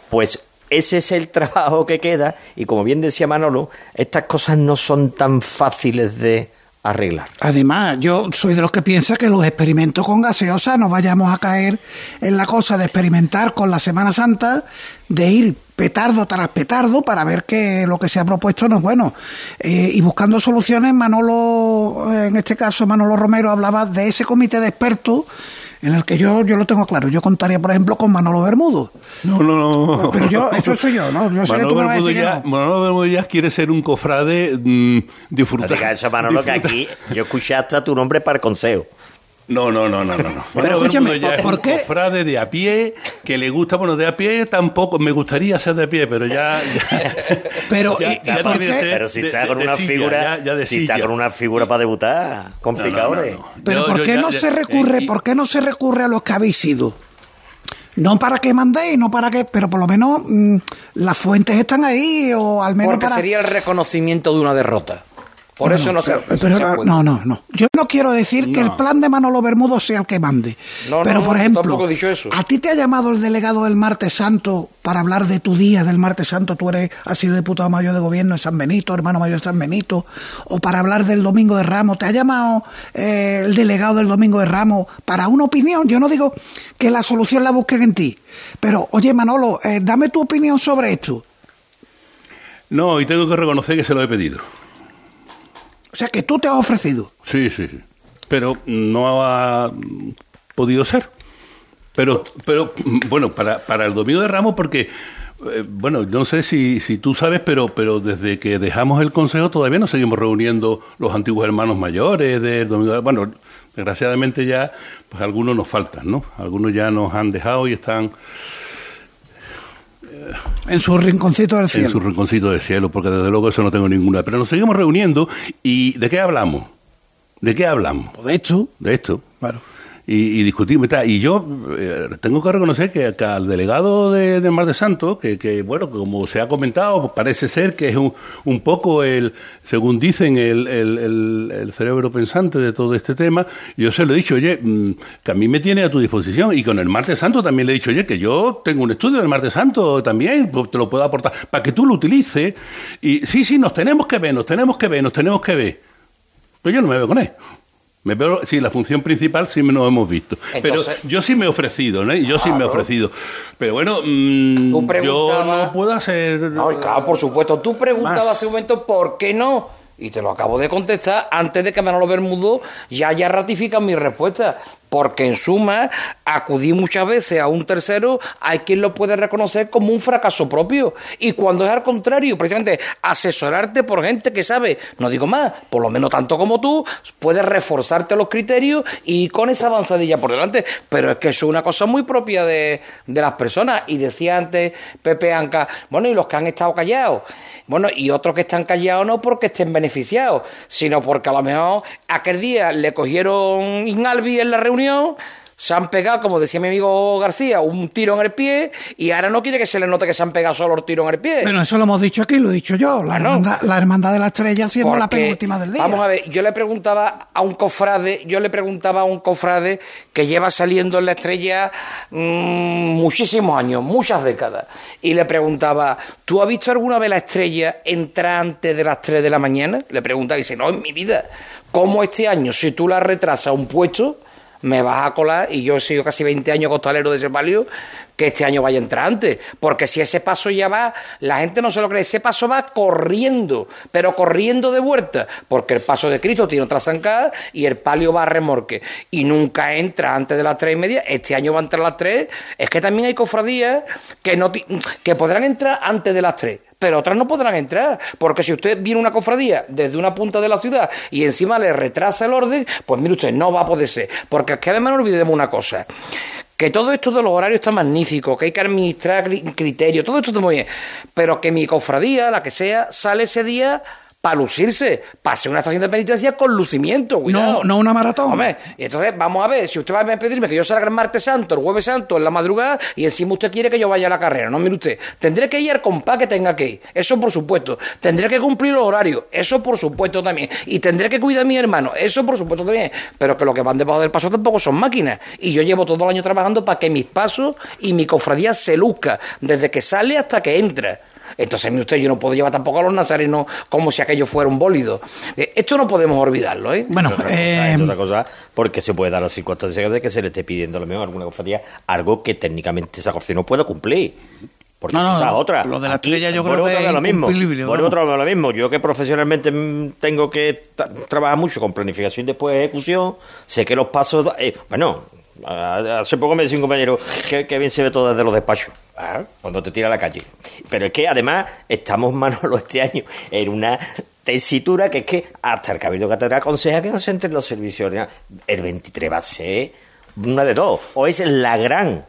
Pues ese es el [LAUGHS] trabajo que queda, y como bien decía Manolo, estas cosas no son tan fáciles de arreglar. Además, yo soy de los que piensa que los experimentos con gaseosa no vayamos a caer en la cosa de experimentar con la Semana Santa, de ir petardo tras petardo para ver que lo que se ha propuesto no es bueno. Eh, y buscando soluciones, Manolo, en este caso Manolo Romero, hablaba de ese comité de expertos en el que yo, yo lo tengo claro. Yo contaría, por ejemplo, con Manolo Bermudo. No, no, no. Pero yo, eso soy yo, ¿no? Yo sé que tú me vas a Bermúdez decir que ya, no. Manolo Bermúdez ya quiere ser un cofrade mm, No digas eso, Manolo, que aquí yo escuché hasta tu nombre para el consejo. No, no, no, no, no. no. Pero escúchame, ya es ¿por un qué? cofrade de a pie, que le gusta, bueno, de a pie tampoco, me gustaría ser de a pie, pero ya... ya- [LAUGHS] Pero, Ya- ¿y- y ya por qué? Pero si está de- con de una silla, figura, ya- ya de si está silla. con una figura para debutar, complicado. No, no, ¿eh? no, no. Pero Yo- ¿por qué no ya- se recurre? y- ¿Por qué no se recurre a los que habéis sido? No para que mandéis, no para que, pero por lo menos mm, las fuentes están ahí o al menos Porque para. sería el reconocimiento de una derrota. Por No, eso no, no se. pero- pero- se puede. no, no, no. Yo no quiero decir que el plan de Manolo Bermudo sea el que mande. No, pero no, por no, ejemplo, tampoco he dicho eso. a ti te ha llamado el delegado del Martes Santo para hablar de tu día del Martes Santo. Tú eres, has sido diputado mayor de gobierno de San Benito, hermano mayor de San Benito, o para hablar del Domingo de Ramos. ¿Te ha llamado eh, el delegado del Domingo de Ramos para una opinión? Yo no digo que la solución la busquen en ti, pero oye Manolo, eh, dame tu opinión sobre esto. No, y tengo que reconocer que se lo he pedido. O sea, que tú te has ofrecido. Sí, sí, sí. Pero no ha podido ser. Pero, pero bueno, para, para el Domingo de Ramos, porque, eh, bueno, no sé si, si tú sabes, pero, pero desde que dejamos el Consejo todavía nos seguimos reuniendo los antiguos hermanos mayores del Domingo de Bueno, desgraciadamente ya, pues algunos nos faltan, ¿no? Algunos ya nos han dejado y están En su rinconcito del cielo. en su rinconcito de cielo, porque desde luego eso no tengo ninguna. Pero nos seguimos reuniendo y ¿de qué hablamos? ¿De qué hablamos? De hecho, De esto. claro. Y, y y tal. Y yo eh, tengo que reconocer que, que al delegado de, de Mar de Santo, que, que, bueno, como se ha comentado, pues parece ser que es un, un poco el, según dicen, el, cerebro pensante de todo este tema, yo se lo he dicho, oye, mm, que a mí me tiene a tu disposición. Y con el Martes Santo también le he dicho, oye, que yo tengo un estudio del Martes Santo también, pues te lo puedo aportar, para que tú lo utilices. Y sí, sí, nos tenemos que ver, nos tenemos que ver, nos tenemos que ver. Pero yo no me veo con él. Me veo, sí, la función principal sí me nos hemos visto. Entonces- pero yo sí me he ofrecido, ¿no? Yo sí me he ofrecido. Pero bueno, mm, Tú yo no puedo hacer... No, claro, por supuesto. Tú preguntabas hace un momento por qué no. Y te lo acabo de contestar antes de que Manolo Bermudo ya haya ratificado mi respuesta. Porque en suma, acudí muchas veces a un tercero, hay quien lo puede reconocer como un fracaso propio. Y cuando es al contrario, precisamente asesorarte por gente que sabe, no digo más, por lo menos tanto como tú, puedes reforzarte los criterios y con esa avanzadilla por delante. Pero es que eso es una cosa muy propia de, de las personas. Y decía antes Pepe Anca, bueno, y los que han estado callados. Bueno, y otros que están callados no porque estén beneficiados, sino porque a lo mejor aquel día le cogieron Inalbi en la reunión, se han pegado, como decía mi amigo García, un tiro en el pie y ahora no quiere que se le note que se han pegado solo el tiro en el pie. Bueno, eso lo hemos dicho aquí, lo he dicho yo. La, hermandad, la hermandad de la estrella siendo la penúltima del día. Vamos a ver, yo le preguntaba a un cofrade, yo le preguntaba a un cofrade que lleva saliendo en la estrella mm, muchísimos años, muchas décadas, y le preguntaba, ¿tú has visto alguna vez la estrella entrar antes de las 3 de la mañana? Le preguntaba y dice, no, en mi vida. ¿Cómo este año, si tú la retrasas un puesto, me vas a colar, y yo he sido casi 20 años costalero de ese palio, que este año vaya a entrar antes. Porque si ese paso ya va, la gente no se lo cree, ese paso va corriendo, pero corriendo de vuelta, porque el paso de Cristo tiene otra zancada y el palio va a remorque. Y nunca entra antes de las tres y media, este año va a entrar a las tres. Es que también hay cofradías que, no que podrán entrar antes de las tres pero otras no podrán entrar, porque si usted viene una cofradía desde una punta de la ciudad y encima le retrasa el orden, pues mire usted, no va a poder ser, porque es que además no olvidemos una cosa, que todo esto de los horarios está magnífico, que hay que administrar cri- criterios, todo esto está muy bien, pero que mi cofradía, la que sea, sale ese día para lucirse, para hacer una estación de penitencia con lucimiento, cuidado. No, no una maratón. Hombre, y entonces vamos a ver, si usted va a pedirme que yo salga el martes santo, el jueves santo, en la madrugada, y encima usted quiere que yo vaya a la carrera, no, mire usted, tendré que ir al compás que tenga que ir, eso por supuesto, tendré que cumplir los horarios, eso por supuesto también, y tendré que cuidar a mi hermano, eso por supuesto también, pero que los que van debajo del paso tampoco son máquinas, y yo llevo todo el año trabajando para que mis pasos y mi cofradía se luzca, desde que sale hasta que entra. Entonces, mire usted, yo no puedo llevar tampoco a los nazarenos como si aquello fuera un bólido. Eh, esto no podemos olvidarlo, ¿eh? Bueno, otra cosa, eh, es otra cosa, porque se puede dar la circunstancia de que se le esté pidiendo a lo mejor a alguna cofradía algo que técnicamente esa cofradía no puede cumplir. Porque No, no, esa es otra. lo de la Aquí, estrella yo creo que a lo es mismo. vez a lo mismo. Yo que profesionalmente mm, tengo que trabajar mucho con planificación y después ejecución, sé que los pasos... eh, bueno, Hace poco me decía un compañero que, que bien se ve todo desde los despachos. Ah, cuando te tira a la calle. Pero es que además estamos, [LAUGHS] Manolo, este año en una tesitura que es que hasta el Cabildo Catedral aconseja que no se entren los servicios. El 23 va a ser una de dos. O es la gran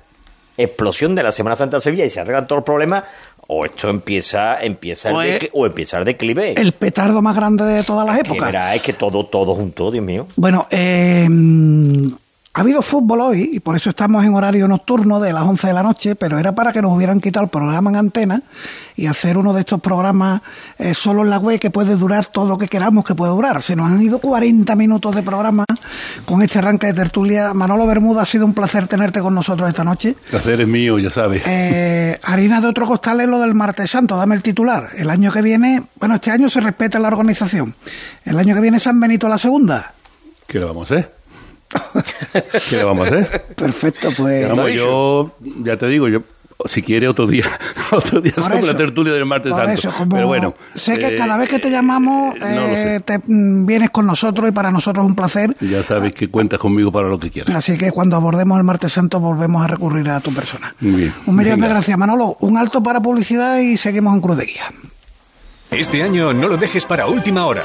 explosión de la Semana Santa de Sevilla y se arreglan todos los problemas, o esto empieza empieza O el, o empieza el declive. El petardo más grande de todas las épocas. verá, es que todo, todo junto, Dios mío. Bueno, eh, ha habido fútbol hoy y por eso estamos en horario nocturno de las 11 de la noche, pero era para que nos hubieran quitado el programa en antena y hacer uno de estos programas eh, solo en la web que puede durar todo lo que queramos que puede durar. Se nos han ido 40 minutos de programa con este arranque de tertulia. Manolo Bermuda, ha sido un placer tenerte con nosotros esta noche. El placer es mío, ya sabes. Eh, harina de otro costal es lo del martes santo, dame el titular. El año que viene, bueno, este año se respeta la organización. El año que viene San Benito la segunda. ¿Qué vamos a hacer? ¿Qué le vamos a hacer? Perfecto, pues. Vamos, yo, ya te digo, yo, si quiere otro día, [LAUGHS] otro día Por sobre eso, la tertulia del martes santo. eso, como Pero bueno. sé que eh, cada vez que te llamamos eh, no eh, te mm, vienes con nosotros y para nosotros es un placer. Ya sabes que cuentas conmigo para lo que quieras. Así que cuando abordemos el martes santo volvemos a recurrir a tu persona. Muy bien. Un millón de gracias, Manolo. Un alto para publicidad y seguimos en Cruz de Guía. Este año no lo dejes para última hora.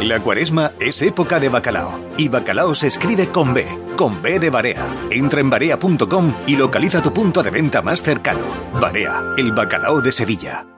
La cuaresma es época de bacalao. Y bacalao se escribe con B, con B de Barea. Entra en barea.com y localiza tu punto de venta más cercano. Barea, el bacalao de Sevilla.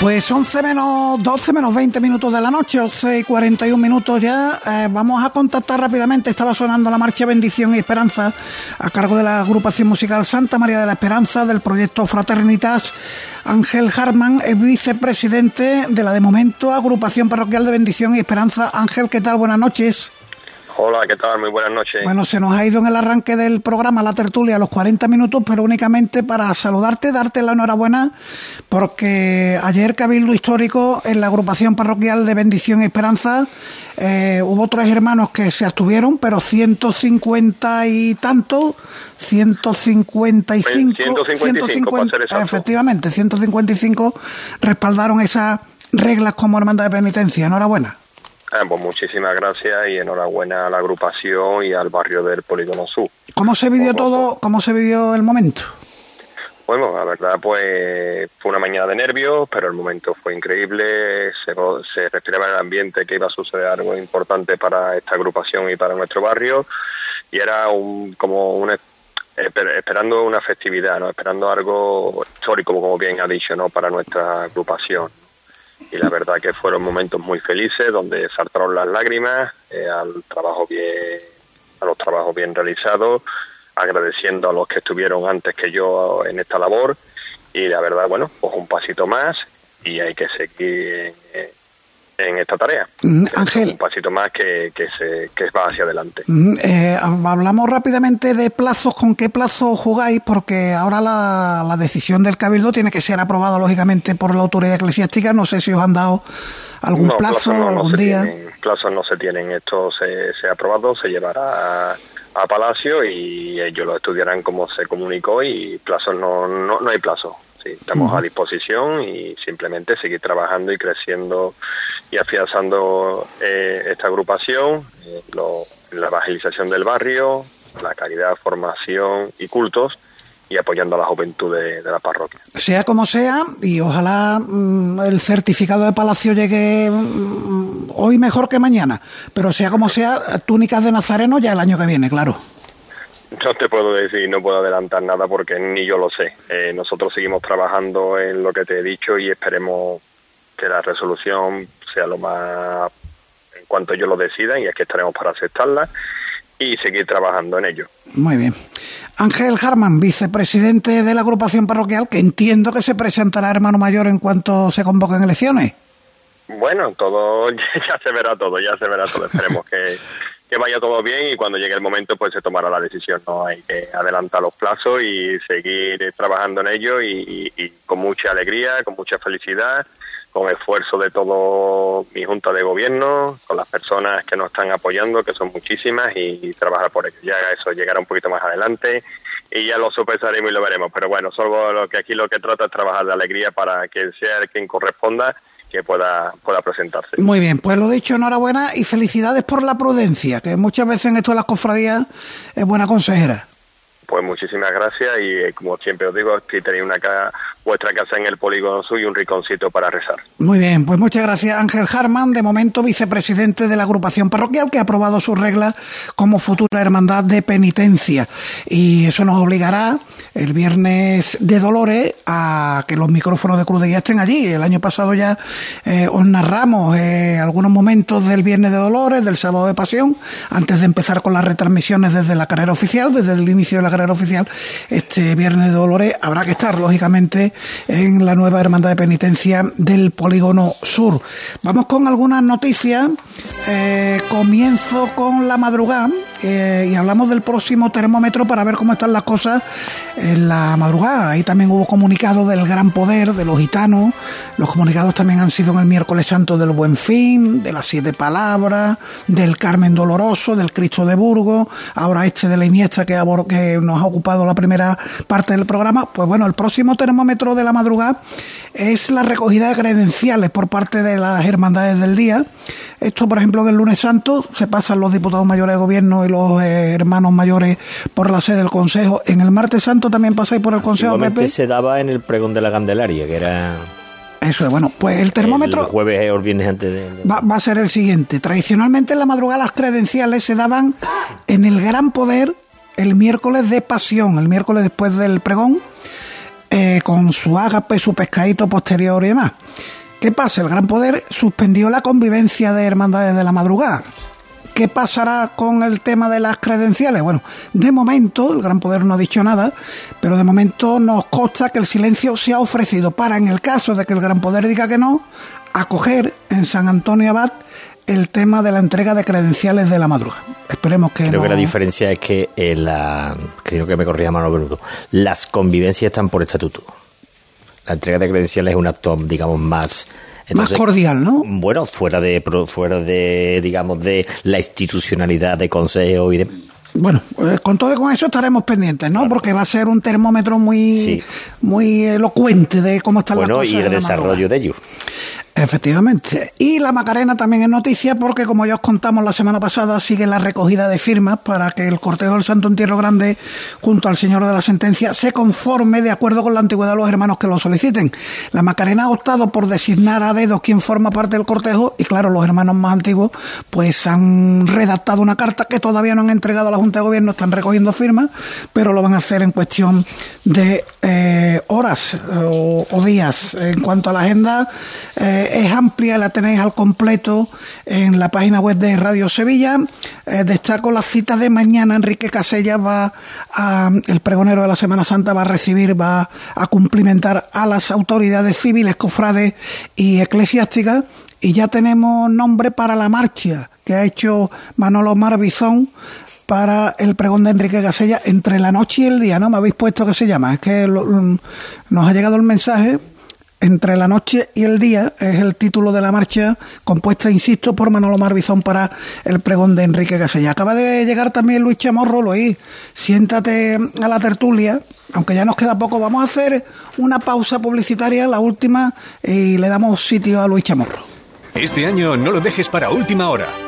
Pues 11 menos 12 menos 20 minutos de la noche, 11 y 41 minutos ya. Eh, vamos a contactar rápidamente. Estaba sonando la marcha Bendición y Esperanza a cargo de la agrupación musical Santa María de la Esperanza del proyecto Fraternitas. Ángel Harman es vicepresidente de la de momento agrupación parroquial de Bendición y Esperanza. Ángel, ¿qué tal? Buenas noches. Hola, ¿qué tal? Muy buenas noches. Bueno, se nos ha ido en el arranque del programa la tertulia a los 40 minutos, pero únicamente para saludarte, darte la enhorabuena, porque ayer Cabildo Histórico en la agrupación parroquial de Bendición y Esperanza eh, hubo tres hermanos que se abstuvieron, pero 150 y tanto, 155, 155, para ser exacto. efectivamente, 155 respaldaron esas reglas como hermandad de penitencia. Enhorabuena. Ah, pues muchísimas gracias y enhorabuena a la agrupación y al barrio del Polígono Sur. ¿Cómo se vivió todo? ¿Cómo se vivió el momento? Bueno, la verdad, pues fue una mañana de nervios, pero el momento fue increíble. Se, se respiraba en el ambiente que iba a suceder algo importante para esta agrupación y para nuestro barrio. Y era un, como un, esper- esperando una festividad, ¿no? esperando algo histórico, como bien ha dicho, ¿no? para nuestra agrupación. Y la verdad que fueron momentos muy felices, donde saltaron las lágrimas eh, al trabajo bien, a los trabajos bien realizados, agradeciendo a los que estuvieron antes que yo en esta labor. Y la verdad, bueno, pues un pasito más y hay que seguir en, en esta tarea. Mm, Ángel. Un pasito más que, que, se, que va hacia adelante. Mm, eh, hablamos rápidamente de plazos, con qué plazo jugáis, porque ahora la, la decisión del Cabildo tiene que ser aprobada, lógicamente, por la autoridad eclesiástica. No sé si os han dado algún No, plazo, plazos no, no algún se día. Tienen, plazos no se tienen. Esto se, se ha aprobado, se llevará a, a Palacio y ellos lo estudiarán como se comunicó y plazos no, no, no hay plazo. Sí, estamos a disposición y simplemente seguir trabajando y creciendo y afianzando eh, esta agrupación, eh, lo- la evangelización del barrio, la calidad, formación y cultos y apoyando a la juventud de- de la parroquia. Sea como sea, y ojalá mm, el certificado de Palacio llegue mm, hoy mejor que mañana, pero sea como sea, túnicas de Nazareno ya el año que viene, claro. No te puedo decir, no puedo adelantar nada porque ni yo lo sé. Eh, nosotros seguimos trabajando en lo que te he dicho y esperemos que la resolución sea lo más en cuanto yo lo decida y es que estaremos para aceptarla y seguir trabajando en ello. Muy bien. Ángel Harman, vicepresidente de la agrupación parroquial, que entiendo que se presentará hermano mayor en cuanto se convoquen elecciones. Bueno, todo [LAUGHS] ya se verá todo, ya se verá todo. Esperemos que, que vaya vaya todo bien y cuando llegue el momento pues se tomará la decisión. No hay que adelantar los plazos y seguir trabajando en ello y, con mucha alegría, con mucha felicidad, con esfuerzo de todo mi junta de gobierno, con las personas que nos están apoyando, que son muchísimas, y, trabajar por ello. Ya eso llegará un poquito más adelante y ya lo sopesaremos y lo veremos. Pero bueno, solo lo que aquí lo que trata es trabajar de alegría para que sea quien corresponda que pueda, pueda presentarse. Muy bien, pues lo dicho, enhorabuena y felicidades por la prudencia, que muchas veces en esto de las cofradías es buena consejera. Pues muchísimas gracias y eh, como siempre os digo, aquí tenéis una vuestra casa en el polígono sur y un riconcito para rezar. Muy bien, pues muchas gracias Ángel Harman, de momento vicepresidente de la agrupación parroquial que ha aprobado sus reglas como futura hermandad de penitencia y eso nos obligará el viernes de Dolores a que los micrófonos de Cruz de Guía estén allí. El año pasado ya eh, os narramos eh, algunos momentos del viernes de Dolores, del sábado de Pasión, antes de empezar con las retransmisiones desde la carrera oficial, desde el inicio de la carrera oficial. Este viernes de Dolores habrá que estar, lógicamente, en la nueva hermandad de penitencia del Polígono Sur. Vamos con algunas noticias. Eh, comienzo con la madrugada y hablamos del próximo termómetro para ver cómo están las cosas en la madrugada. Ahí también hubo comunicados del gran poder de los gitanos. Los comunicados también han sido en el miércoles santo del Buen Fin, de las siete palabras, del Carmen Doloroso, del Cristo de Burgos, ahora este de la Iniesta que nos ha ocupado la primera parte del programa. Pues bueno, el próximo termómetro de la madrugada es la recogida de credenciales por parte de las hermandades del día. Esto, por ejemplo, en el lunes santo se pasan los diputados mayores de gobierno y los eh, hermanos mayores por la sede del Consejo. En el martes santo también pasáis por el Consejo PP. se daba en el pregón de la Candelaria, que era... Eso es, bueno, pues el termómetro... El jueves o viernes antes de... Va, va, a ser el siguiente. Tradicionalmente en la madrugada las credenciales se daban en el Gran Poder el miércoles de Pasión, el miércoles después del pregón, eh, con su ágape, su pescadito posterior y demás. ¿Qué pasa? El Gran Poder suspendió la convivencia de hermandades de la madrugada. ¿Qué pasará con el tema de las credenciales? Bueno, de momento, el Gran Poder no ha dicho nada, pero de momento nos consta que el silencio se ha ofrecido para, en el caso de que el Gran Poder diga que no, acoger en San Antonio Abad el tema de la entrega de credenciales de la madrugada. Esperemos que. Creo que la diferencia es que eh, la, creo que me corría mano Benudo. Las convivencias están por estatuto. La entrega de credenciales es un acto, digamos, más más cordial, ¿no? Bueno, fuera de fuera de digamos de la institucionalidad de consejo y de bueno, eh, con todo y con eso estaremos pendientes, ¿no? Porque va a ser un termómetro muy, muy elocuente de cómo están las cosas. Bueno, y el desarrollo de ellos. Efectivamente. Y la Macarena también es noticia porque, como ya os contamos la semana pasada, sigue la recogida de firmas para que el cortejo del Santo Entierro Grande, junto al Señor de la Sentencia, se conforme de acuerdo con la antigüedad de los hermanos que lo soliciten. La Macarena ha optado por designar a dedos quién forma parte del cortejo y, claro, los hermanos más antiguos pues han redactado una carta que todavía no han entregado a la Junta de Gobierno, están recogiendo firmas, pero lo van a hacer en cuestión de eh, horas o, días. En cuanto a la agenda, eh, es amplia, la tenéis al completo en la página web de Radio Sevilla. Eh, destaco la cita de mañana. Enrique Casella va a, el pregonero de la Semana Santa va a recibir, va a cumplimentar a las autoridades civiles, cofrades y eclesiásticas. Y ya tenemos nombre para la marcha que ha hecho Manolo Marbizón para el pregón de Enrique Casella entre la noche y el día, ¿no? Me habéis puesto que se llama. Es que nos ha llegado el mensaje entre la noche y el día es el título de la marcha compuesta, insisto, por Manolo Marbizón para el pregón de Enrique Casella. Acaba de llegar también Luis Chamorro, Luis, siéntate a la tertulia, aunque ya nos queda poco, vamos a hacer una pausa publicitaria, la última, y le damos sitio a Luis Chamorro. Este año no lo dejes para última hora.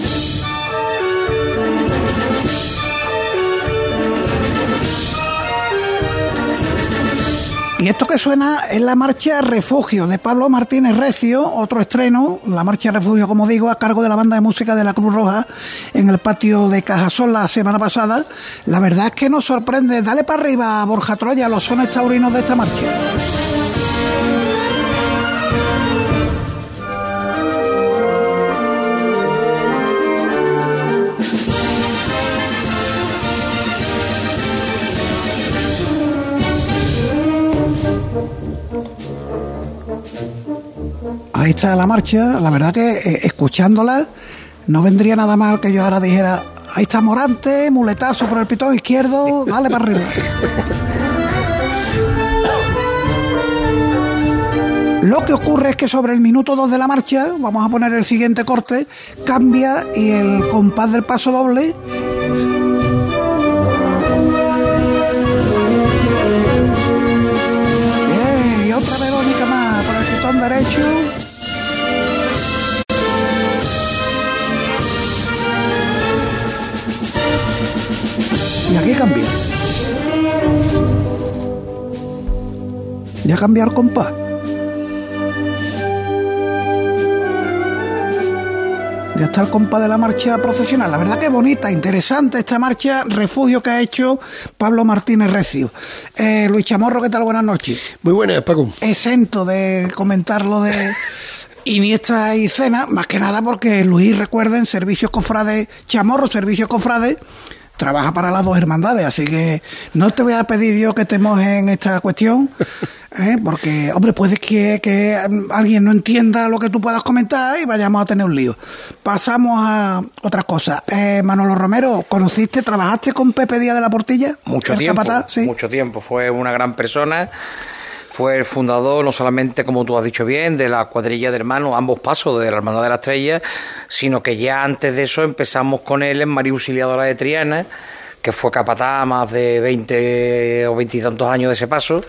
Y esto que suena es la marcha Refugio de Pablo Martínez Recio, otro estreno, la marcha Refugio, como digo, a cargo de la banda de música de la Cruz Roja en el patio de Cajasol la semana pasada. La verdad es que nos sorprende. Dale para arriba, Borja Troya, los sones taurinos de esta marcha. Está la marcha, la verdad que eh, escuchándola no vendría nada mal que yo ahora dijera, ahí está Morante, muletazo por el pitón izquierdo, dale para arriba. [LAUGHS] Lo que ocurre es que sobre el minuto 2 de la marcha, vamos a poner el siguiente corte, cambia y el compás del paso doble Y aquí cambia. Ya cambia el compás. Ya está el compás de la marcha procesional. La verdad que bonita, interesante esta marcha, refugio que ha hecho Pablo Martínez Recio. Eh, Luis Chamorro, ¿qué tal? Buenas noches. Muy buenas, Paco. Exento de comentar lo de Iniesta y Cena, más que nada porque Luis, recuerden, Servicios Cofrades, Chamorro, Servicios Cofrades, trabaja para las dos hermandades, así que no te voy a pedir yo que te mojes en esta cuestión, [LAUGHS] ¿eh? porque, hombre, puede que, que mm, alguien no entienda lo que tú puedas comentar y vayamos a tener un lío. Pasamos a otra cosa. Eh, Manolo Romero, ¿conociste, trabajaste con Pepe Díaz de la Portilla? Mucho tiempo, capataz, sí. mucho tiempo. Fue una gran persona. Fue el fundador, no solamente, como tú has dicho bien, de la cuadrilla de hermanos, ambos pasos de la Hermandad de la Estrella, sino que ya antes de eso empezamos con él en María Auxiliadora de Triana, que fue capataz más de 20 o 20 y tantos años de ese paso.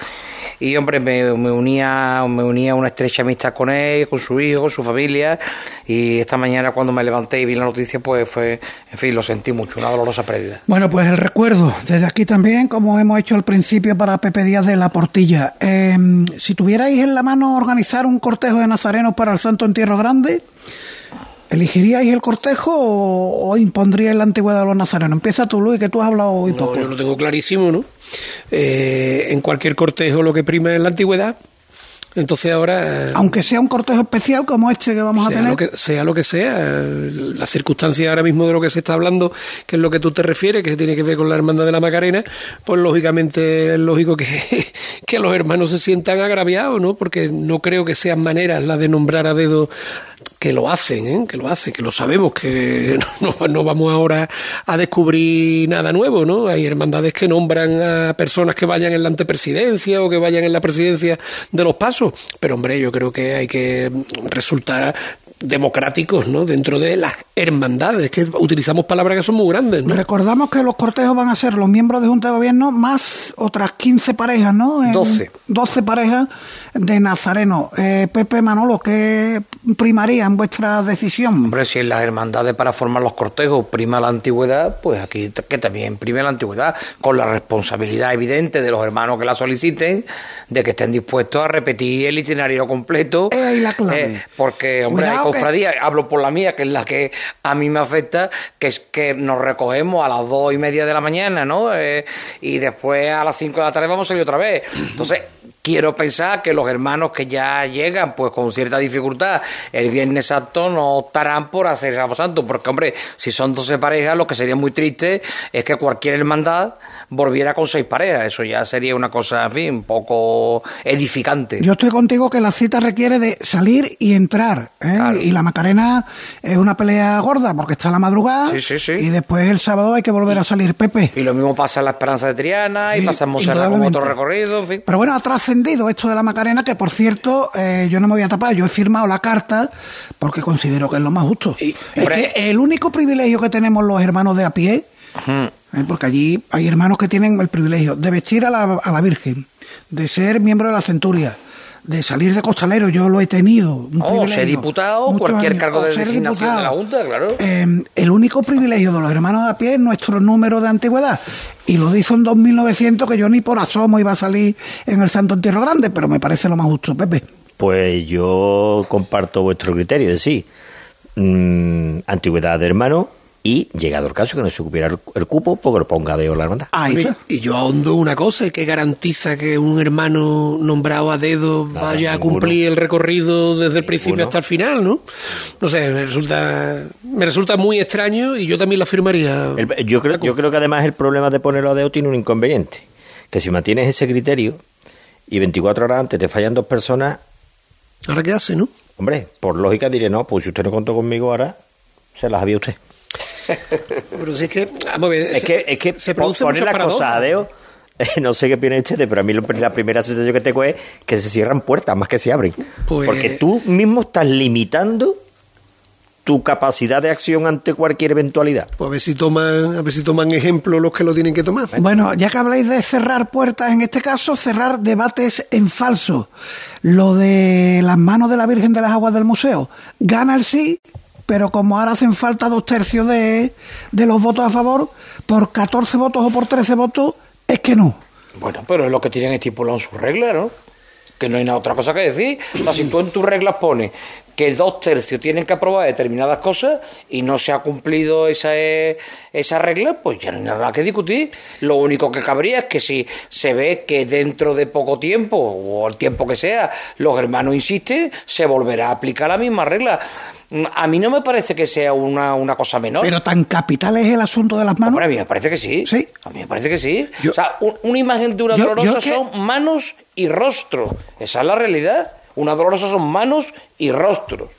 Y hombre, me, me unía me unía una estrecha amistad con él, con su hijo, con su familia. Y esta mañana cuando me levanté y vi la noticia, pues fue, en fin, lo sentí mucho, una dolorosa pérdida. Bueno, pues el recuerdo desde aquí también, como hemos hecho al principio para Pepe Díaz de la Portilla. Eh, si tuvierais en la mano organizar un cortejo de nazarenos para el Santo Entierro Grande, ¿elegiríais el cortejo o, o impondríais la antigüedad de los nazarenos? Empieza tú, Luis, que tú has hablado hoy No, poco. yo lo tengo clarísimo, ¿no? Eh, en cualquier cortejo lo que prima es la antigüedad. Entonces ahora, eh, Aunque sea un cortejo especial como este que vamos a tener. lo que, sea lo que sea, eh, las circunstancias ahora mismo de lo que se está hablando, que es lo que tú te refieres, que tiene que ver con la hermandad de la Macarena, pues lógicamente es lógico que, [LAUGHS] que los hermanos se sientan agraviados, ¿no? Porque no creo que sean maneras las de nombrar a dedo que lo hacen, ¿eh? que lo hacen, que lo sabemos, que [LAUGHS] no, no vamos ahora a descubrir nada nuevo, ¿no? Hay hermandades que nombran a personas que vayan en la antepresidencia o que vayan en la presidencia de los pasos, pero hombre, yo creo que hay que resultar democráticos, ¿no? Dentro de las hermandades, que utilizamos palabras que son muy grandes, ¿no? Recordamos que los cortejos van a ser los miembros de Junta de Gobierno más otras 15 parejas, ¿no? En- 12. 12 parejas de Nazareno. Eh, Pepe Manolo, ¿qué primaría en vuestra decisión? Hombre, si en las hermandades para formar los cortejos prima la antigüedad, pues aquí que también prime la antigüedad, con la responsabilidad evidente de los hermanos que la soliciten, de que estén dispuestos a repetir el itinerario completo. Eh, ahí la clave. Eh, porque, hombre, Cuidado hay que- cofradías, hablo por la mía, que es la que a mí me afecta, que es que nos recogemos a las dos y media de la mañana, ¿no? Eh, y después a las cinco de la tarde vamos a salir otra vez. Entonces, quiero pensar que los hermanos que ya llegan, pues con cierta dificultad, el Viernes Santo no optarán por hacer Sábado Santo, porque, hombre, si son 12 parejas, lo que sería muy triste es que cualquier hermandad volviera con seis parejas. Eso ya sería una cosa, en fin, un poco edificante. Yo estoy contigo que la cita requiere de salir y entrar. ¿eh? Claro. Y la Macarena es una pelea gorda porque está la madrugada. Sí, sí, sí. Y después el sábado hay que volver a salir, Pepe. Y lo mismo pasa en la Esperanza de Triana, y pasa en Monserrat con indudablemente. otro recorrido, en fin. Pero bueno, ha trascendido esto de la Macarena, que por cierto, eh, yo no me voy a tapar, yo he firmado la carta porque considero que es lo más justo. Y- es que el único privilegio que tenemos los hermanos de a pie, eh, porque allí hay hermanos que tienen el privilegio de vestir a la, a la Virgen, de ser miembro de la centuria, de salir de costalero, yo lo he tenido. Un O privilegio, ser diputado, cualquier años, cargo o de designación de la diputado. Junta, claro. Eh, el único privilegio de los hermanos de a pie es nuestro número de antigüedad. Y lo dice en 2900 que yo ni por asomo iba a salir en el Santo Entierro Grande, pero me parece lo más justo, Pepe. Pues yo comparto vuestro criterio de sí. Mm, antigüedad de hermano y, llegado el caso, que no se ocupiera el, el cupo, porque lo ponga de la hermandad. Ahí Oye, está. y yo ahondo una cosa, que garantiza que un hermano nombrado a dedo Nada, vaya a ninguno. cumplir el recorrido desde el principio Ninguno. hasta el final, ¿no? No sé, me resulta, me resulta muy extraño y yo también la firmaría. El- yo, creo, yo creo que además el problema de ponerlo a dedo tiene un inconveniente. Que si mantienes ese criterio y 24 horas antes te fallan dos personas, Ahora qué hace, ¿no? Hombre, por lógica diré, no, pues si usted no contó conmigo ahora, se las había usted. [LAUGHS] Pero si es que, vamos a ver, Es se- que, es que se produce la cosa paradoja. a Deo, eh, [LAUGHS] no sé qué opina Chete, pero a mí lo- la primera sensación que tengo es que se cierran puertas más que se abren. Pues- Porque tú mismo estás limitando tu capacidad de acción ante cualquier eventualidad. Pues a ver si toman, a ver si toman ejemplo los que lo tienen que tomar. Bueno, ya que habláis de cerrar puertas, en este caso, cerrar debates en falso. Lo de las manos de la Virgen de las Aguas del Museo. Gana el sí, pero como ahora hacen falta dos tercios de, de los votos a favor, por 14 votos o por 13 votos, es que no. Bueno, pero es lo que tienen estipulado en sus reglas, ¿no? Que no hay nada otra cosa que decir. O sea, si tú en tus reglas pones que dos tercios tienen que aprobar determinadas cosas y no se ha cumplido esa, esa regla, pues ya no hay nada que discutir. Lo único que cabría es que si se ve que dentro de poco tiempo, o el tiempo que sea, los hermanos insisten, se volverá a aplicar la misma regla. Mm, A mí no me parece que sea una, una cosa menor. Pero tan capital es el asunto de las manos. Hombre, a mí me parece que sí. Sí. A mí me parece que sí. Yo- o sea, un- una imagen de una Yo- dolorosa yo que- son manos y rostro. Esa es la realidad. Una dolorosa son manos y rostros.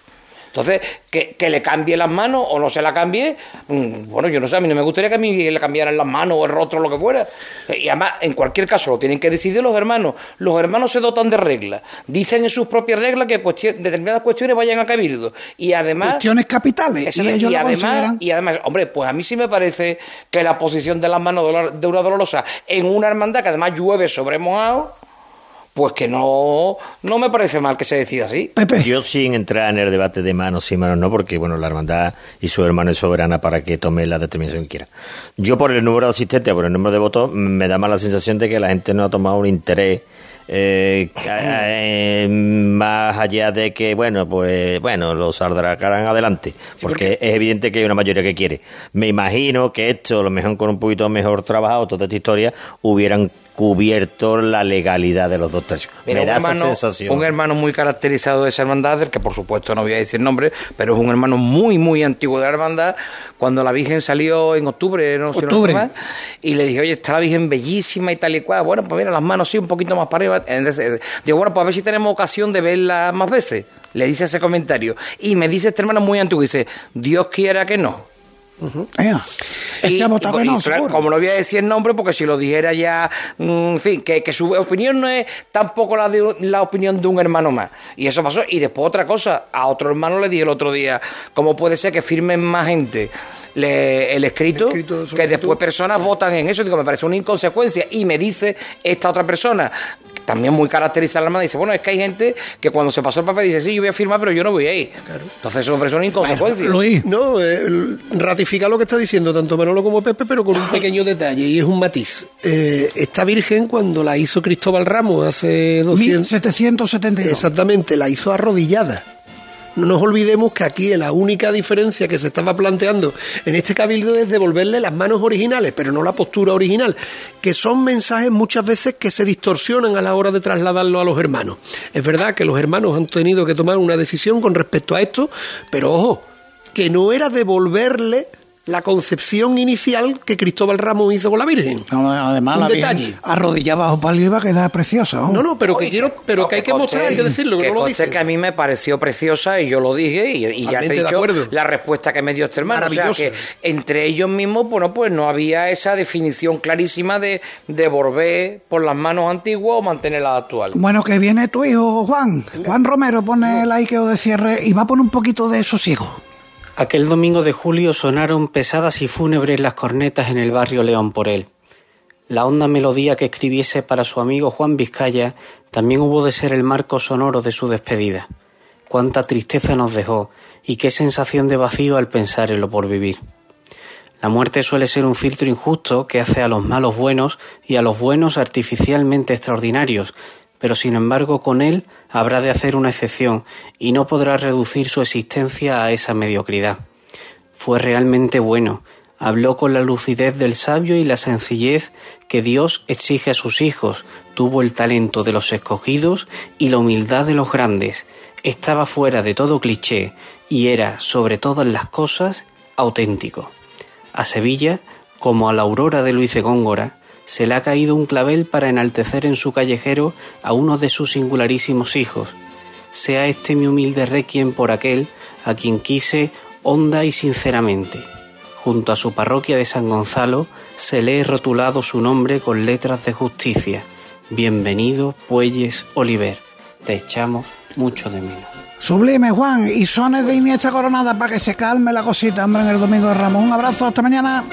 Entonces, que, que le cambie las manos o no se la cambie, mm, bueno, yo no sé, a mí no me gustaría que a mí le cambiaran las manos o el rostro o lo que fuera. Eh, Y además, en cualquier caso, lo tienen que decidir los hermanos. Los hermanos se dotan de reglas. Dicen en sus propias reglas que cuestion- determinadas cuestiones vayan a cabildo. Y además... Cuestiones capitales. Y ellos y lo además, consideran- y además, hombre, pues a mí sí me parece que la posición de las manos de una dolorosa en una hermandad que además llueve sobre mojado, pues que no, no me parece mal que se decida así. Pepe. Yo sin entrar en el debate de manos y manos no, porque bueno, la hermandad y su hermano es soberana para que tome la determinación que quiera. Yo por el número de asistentes, por el número de votos, me da más la sensación de que la gente no ha tomado un interés eh, eh, más allá de que, bueno, pues bueno, lo saldrán adelante, porque es evidente que hay una mayoría que quiere. Me imagino que esto, a lo mejor con un poquito mejor trabajado, toda esta historia, hubieran cubierto la legalidad de los dos tercios. Mira, me da esa sensación. un hermano muy caracterizado de esa hermandad, del que por supuesto no voy a decir nombre, pero es un hermano muy, muy antiguo de la hermandad. Cuando la Virgen salió en octubre, no Octubre. y le dije, oye, está la Virgen bellísima y tal y cual. Bueno, pues mira, las manos sí, un poquito más para arriba. Entonces, digo, bueno, pues a ver si tenemos ocasión de verla más veces. Le dice ese comentario. Y me dice este hermano muy antiguo, dice, Dios quiera que no. Y- no, claro, seguro. como no voy a decir el nombre, porque si lo dijera ya, mm, en fin, que, que su opinión no es tampoco la de la opinión de un hermano más. Y eso pasó. Y después otra cosa, a otro hermano le dije el otro día, ¿cómo puede ser que firmen más gente? le- el escrito, El escrito de que después personas votan en eso, digo, me parece una inconsecuencia. Y me dice esta otra persona, también muy caracterizada la hermana, dice, bueno, es que hay gente que cuando se pasó el papel dice, sí, yo voy a firmar, pero yo no voy a ir. Entonces eso parece una inconsecuencia. Luis, No, eh, ratifica lo que está diciendo tanto Manolo como Pepe, pero con un pequeño detalle y es un matiz. Eh, esta Virgen, cuando la hizo Cristóbal Ramos hace 200, 1772. Exactamente, la hizo arrodillada. No nos olvidemos que aquí la única diferencia que se estaba planteando en este cabildo es devolverle las manos originales, pero no la postura original, que son mensajes muchas veces que se distorsionan a la hora de trasladarlo a los hermanos. Es verdad que los hermanos han tenido que tomar una decisión con respecto a esto, pero ojo, que no era devolverle la concepción inicial que Cristóbal Ramos hizo con la Virgen. No, además, Un la Virgen detalle. arrodillada bajo palio iba a quedar preciosa. No, no, pero que Oye, quiero, pero no, que hay que mostrar, hay que decirlo, que, no lo conste dice. que a mí me pareció preciosa y yo lo dije y, y ya te he de dicho acuerdo. la respuesta que me dio este hermano. O sea, que entre ellos mismos, bueno, pues no había esa definición clarísima de, de volver por las manos antiguas o mantener las actuales. Bueno, que viene tu hijo, Juan. Juan Romero pone el aikeo de cierre y va a poner un poquito de sosiego. Aquel domingo de julio sonaron pesadas y fúnebres las cornetas en el barrio León por él. La honda melodía que escribiese para su amigo Juan Vizcaya también hubo de ser el marco sonoro de su despedida. Cuánta tristeza nos dejó y qué sensación de vacío al pensar en lo por vivir. La muerte suele ser un filtro injusto que hace a los malos buenos y a los buenos artificialmente extraordinarios, pero sin embargo con él habrá de hacer una excepción y no podrá reducir su existencia a esa mediocridad. Fue realmente bueno, habló con la lucidez del sabio y la sencillez que Dios exige a sus hijos, tuvo el talento de los escogidos y la humildad de los grandes, estaba fuera de todo cliché y era, sobre todas las cosas, auténtico. A Sevilla, como a la aurora de Luis de Góngora, se le ha caído un clavel para enaltecer en su callejero a uno de sus singularísimos hijos. sea este mi humilde requiem por aquel a quien quise honda y sinceramente. Junto a su parroquia de San Gonzalo se lee rotulado su nombre con letras de justicia. Bienvenido, Puelles Oliver. Te echamos mucho de menos. Sublime, Juan, y sones de Iniesta Coronada para que se calme la cosita, hombre, en el domingo de Ramón. Un abrazo, hasta mañana.